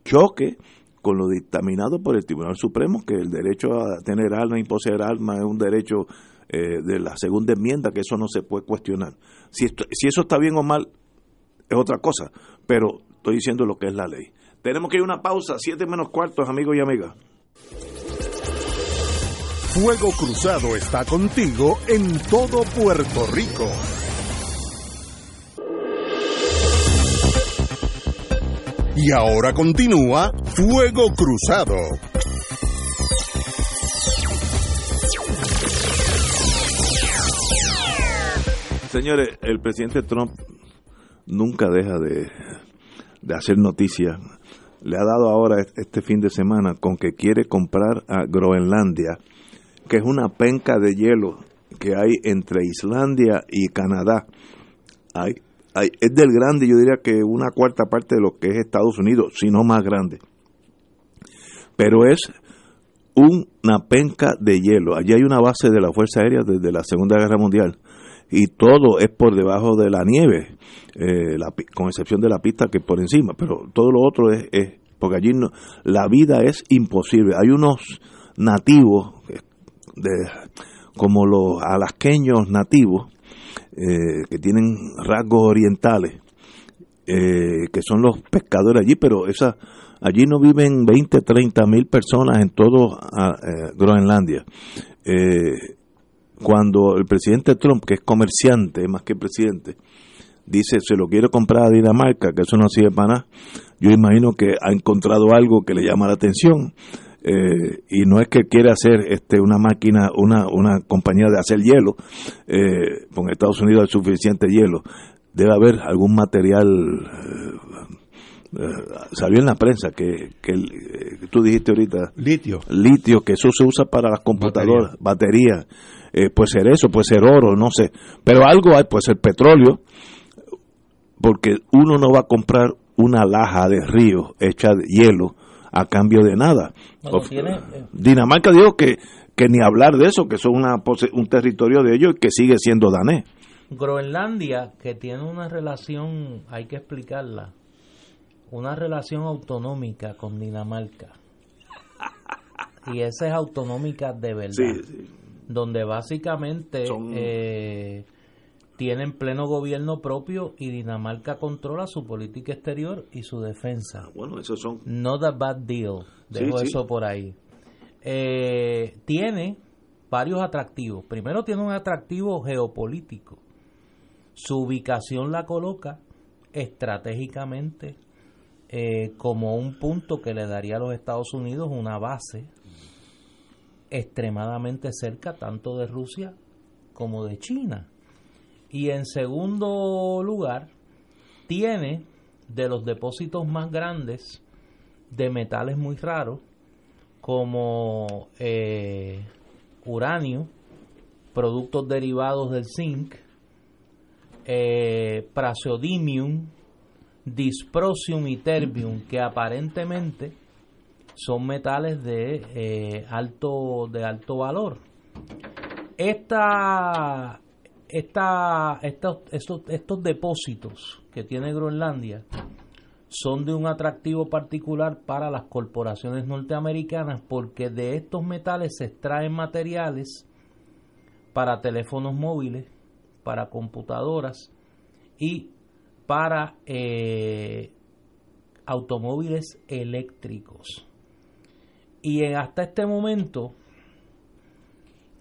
choque con lo dictaminado por el Tribunal Supremo, que el derecho a tener armas y poseer armas es un derecho eh, de la segunda enmienda, que eso no se puede cuestionar. Si, si eso está bien o mal, es otra cosa, pero estoy diciendo lo que es la ley. Tenemos que ir a una pausa, siete menos cuartos, amigos y amigas.
Fuego Cruzado está contigo en todo Puerto Rico. Y ahora continúa Fuego Cruzado.
Señores, el presidente Trump nunca deja de, de hacer noticias. Le ha dado ahora este fin de semana con que quiere comprar a Groenlandia que es una penca de hielo que hay entre Islandia y Canadá. Hay, hay, es del grande, yo diría que una cuarta parte de lo que es Estados Unidos, si no más grande. Pero es una penca de hielo. Allí hay una base de la Fuerza Aérea desde la Segunda Guerra Mundial y todo es por debajo de la nieve, eh, con excepción de la pista que por encima, pero todo lo otro es, es porque allí no, la vida es imposible. Hay unos nativos de, como los alasqueños nativos, eh, que tienen rasgos orientales, eh, que son los pescadores allí, pero esa, allí no viven 20, 30 mil personas en todo ah, eh, Groenlandia. cuando el presidente Trump, que es comerciante más que presidente, dice se lo quiere comprar a Dinamarca, que eso no sirve para nada, yo imagino que ha encontrado algo que le llama la atención eh, y no es que quiera hacer este una máquina, una, una compañía de hacer hielo, eh, con Estados Unidos hay suficiente hielo, debe haber algún material, eh, eh, salió en la prensa que, que, tú dijiste ahorita,
litio,
litio, que eso se usa para las computadoras, batería, puede ser eso, puede ser oro, no sé, pero algo hay, puede ser petróleo, porque uno no va a comprar una laja de río hecha de hielo, a cambio de nada. Eh, Dinamarca dijo que, que ni hablar de eso, que son una, un territorio de ellos y que sigue siendo danés.
Groenlandia, que tiene una relación, hay que explicarla, una relación autonómica con Dinamarca. Y esa es autonómica de verdad. Donde básicamente eh, tienen pleno gobierno propio y Dinamarca controla su política exterior y su defensa.
Ah, bueno, esos son.
Not a bad deal. Dejo eso por ahí. Eh, tiene varios atractivos. Primero tiene un atractivo geopolítico. Su ubicación la coloca estratégicamente eh, como un punto que le daría a los Estados Unidos una base extremadamente cerca tanto de Rusia como de China. Y en segundo lugar, tiene de los depósitos más grandes de metales muy raros, como eh, uranio, productos derivados del zinc, eh, praseodymium, disprosium y terbium, que aparentemente son metales de eh, alto de alto valor. Esta esta, estos, estos, depósitos que tiene Groenlandia son de un atractivo particular para las corporaciones norteamericanas porque de estos metales se extraen materiales para teléfonos móviles, para computadoras y para eh, automóviles eléctricos. Y hasta este momento,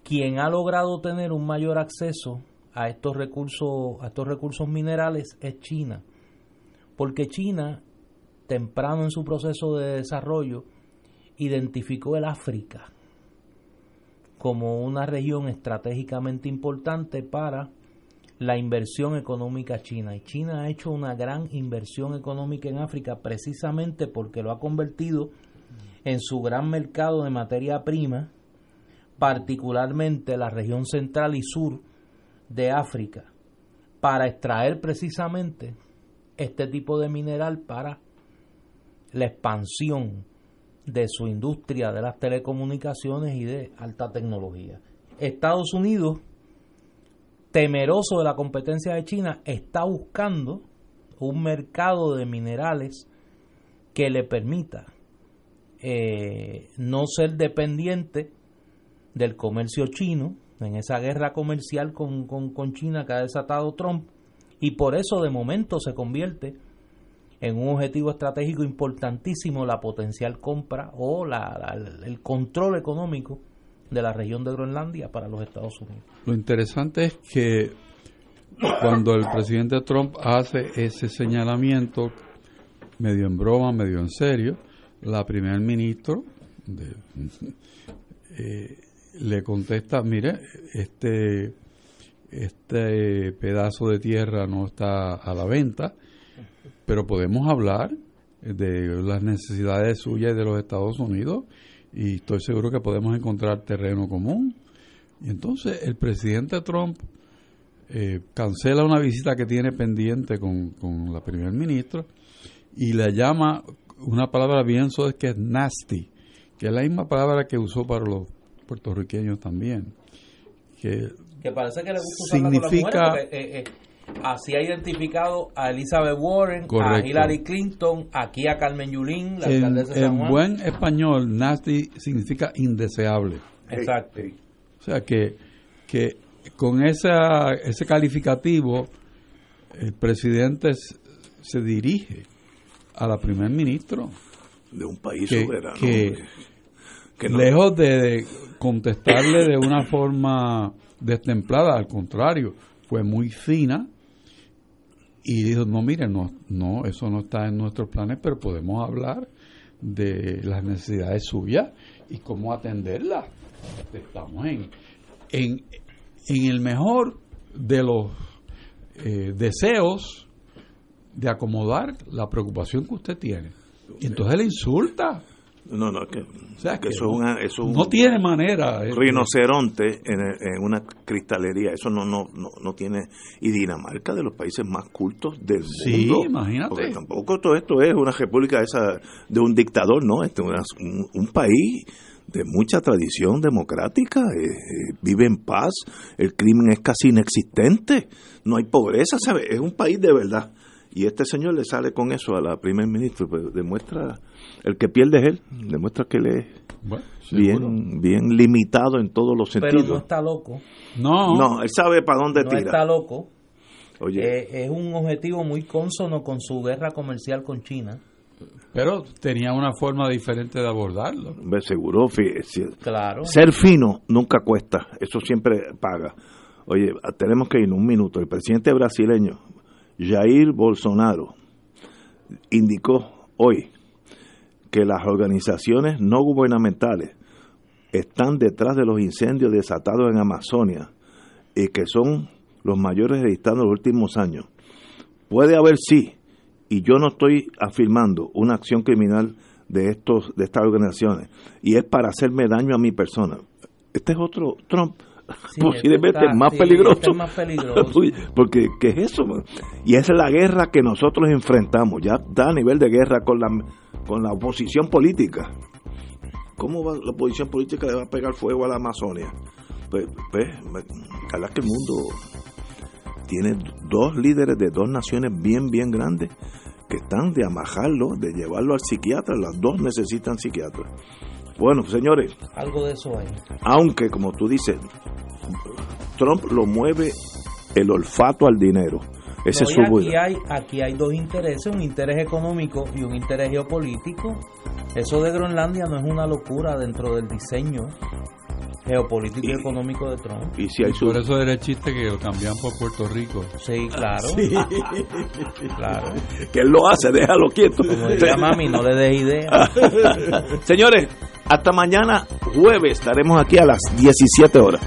quien ha logrado tener un mayor acceso a estos recursos, a estos recursos minerales es China. Porque China, temprano en su proceso de desarrollo, identificó el África como una región estratégicamente importante para la inversión económica china. Y China ha hecho una gran inversión económica en África precisamente porque lo ha convertido en su gran mercado de materia prima, particularmente la región central y sur de África, para extraer precisamente este tipo de mineral para la expansión de su industria de las telecomunicaciones y de alta tecnología. Estados Unidos, temeroso de la competencia de China, está buscando un mercado de minerales que le permita eh, no ser dependiente del comercio chino, en esa guerra comercial con, con, China que ha desatado Trump, y por eso de momento se convierte en un objetivo estratégico importantísimo la potencial compra o la, el control económico de la región de Groenlandia para los Estados Unidos.
Lo interesante es que cuando el presidente Trump hace ese señalamiento, medio en broma, medio en serio, la primer ministro eh, le contesta, mire, este, este pedazo de tierra no está a la venta, pero podemos hablar de las necesidades suyas y de los Estados Unidos y estoy seguro que podemos encontrar terreno común. Y entonces el presidente Trump eh, cancela una visita que tiene pendiente con, con la primer ministra y le llama una palabra bien suave que es nasty, que es la misma palabra que usó para los puertorriqueños también. Que,
parece que le gusta significa, eh, eh, así ha identificado a Elizabeth Warren, a Hillary Clinton, aquí a Carmen Yulín, la alcaldesa de
San Juan. En buen español, nasty significa indeseable.
Exacto.
O sea que, que con esa, ese calificativo, el presidente se dirige a la primer ministro.
De un país soberano.
Que, lejos de contestarle de una forma destemplada, al contrario, fue muy fina y dijo, no, mire, no, no, eso no está en nuestros planes, pero podemos hablar de las necesidades suyas y cómo atenderlas. Estamos en, en, en el mejor de los eh, deseos de acomodar la preocupación que usted tiene. Y entonces le insulta.
No, no, que, eso,
no tiene manera.
Rinoceronte en, una cristalería, eso no, no, no, tiene. Y Dinamarca, de los países más cultos del
sí,
mundo.
imagínate.
Porque tampoco todo esto es una república esa de un dictador, no, este es un, país de mucha tradición democrática, eh, eh, vive en paz, el crimen es casi inexistente, no hay pobreza, ¿sabe? Es un país de verdad. Y este señor le sale con eso a la primer ministro, pues demuestra, el que pierde es él, demuestra que él es bien, bien limitado en todos los sentidos.
Pero no está loco.
No.
No, él sabe para dónde
no
tira.
está loco. Oye. Eh, es un objetivo muy consono con su guerra comercial con China.
Pero tenía una forma diferente de abordarlo.
Me seguro,
claro.
Ser fino nunca cuesta, eso siempre paga. Oye, tenemos que ir un minuto. El presidente brasileño, Jair Bolsonaro indicó hoy que las organizaciones no gubernamentales están detrás de los incendios desatados en Amazonia y que son los mayores registrados en los últimos años. Puede haber sí, y yo no estoy afirmando una acción criminal de estos de estas organizaciones y es para hacerme daño a mi persona. Este es otro Trump posiblemente más, peligroso.
más peligroso.
Porque, ¿qué es eso? Y esa es la guerra que nosotros enfrentamos, ya da a nivel de guerra con la, con la oposición política. ¿Cómo va la oposición política le va a pegar fuego a la Amazonia? Pues, pues ojalá que el mundo tiene dos líderes de dos naciones bien, bien grandes que están de amajarlo, de llevarlo al psiquiatra. Las dos necesitan psiquiatra. Bueno, señores.
Algo de eso hay.
Aunque, como tú dices, Trump lo mueve el olfato al dinero. Ese es su
aquí hay, aquí hay dos intereses, un interés económico y un interés geopolítico. Eso de Groenlandia no es una locura dentro del diseño geopolítico y, económico de Trump.
Y si hay Por eso era el chiste que lo cambian por Puerto Rico.
Sí, claro. claro.
Que él lo hace, déjalo quieto.
Como diría mami, no le des idea.
Señores, Hasta mañana jueves estaremos aquí a las 17 horas.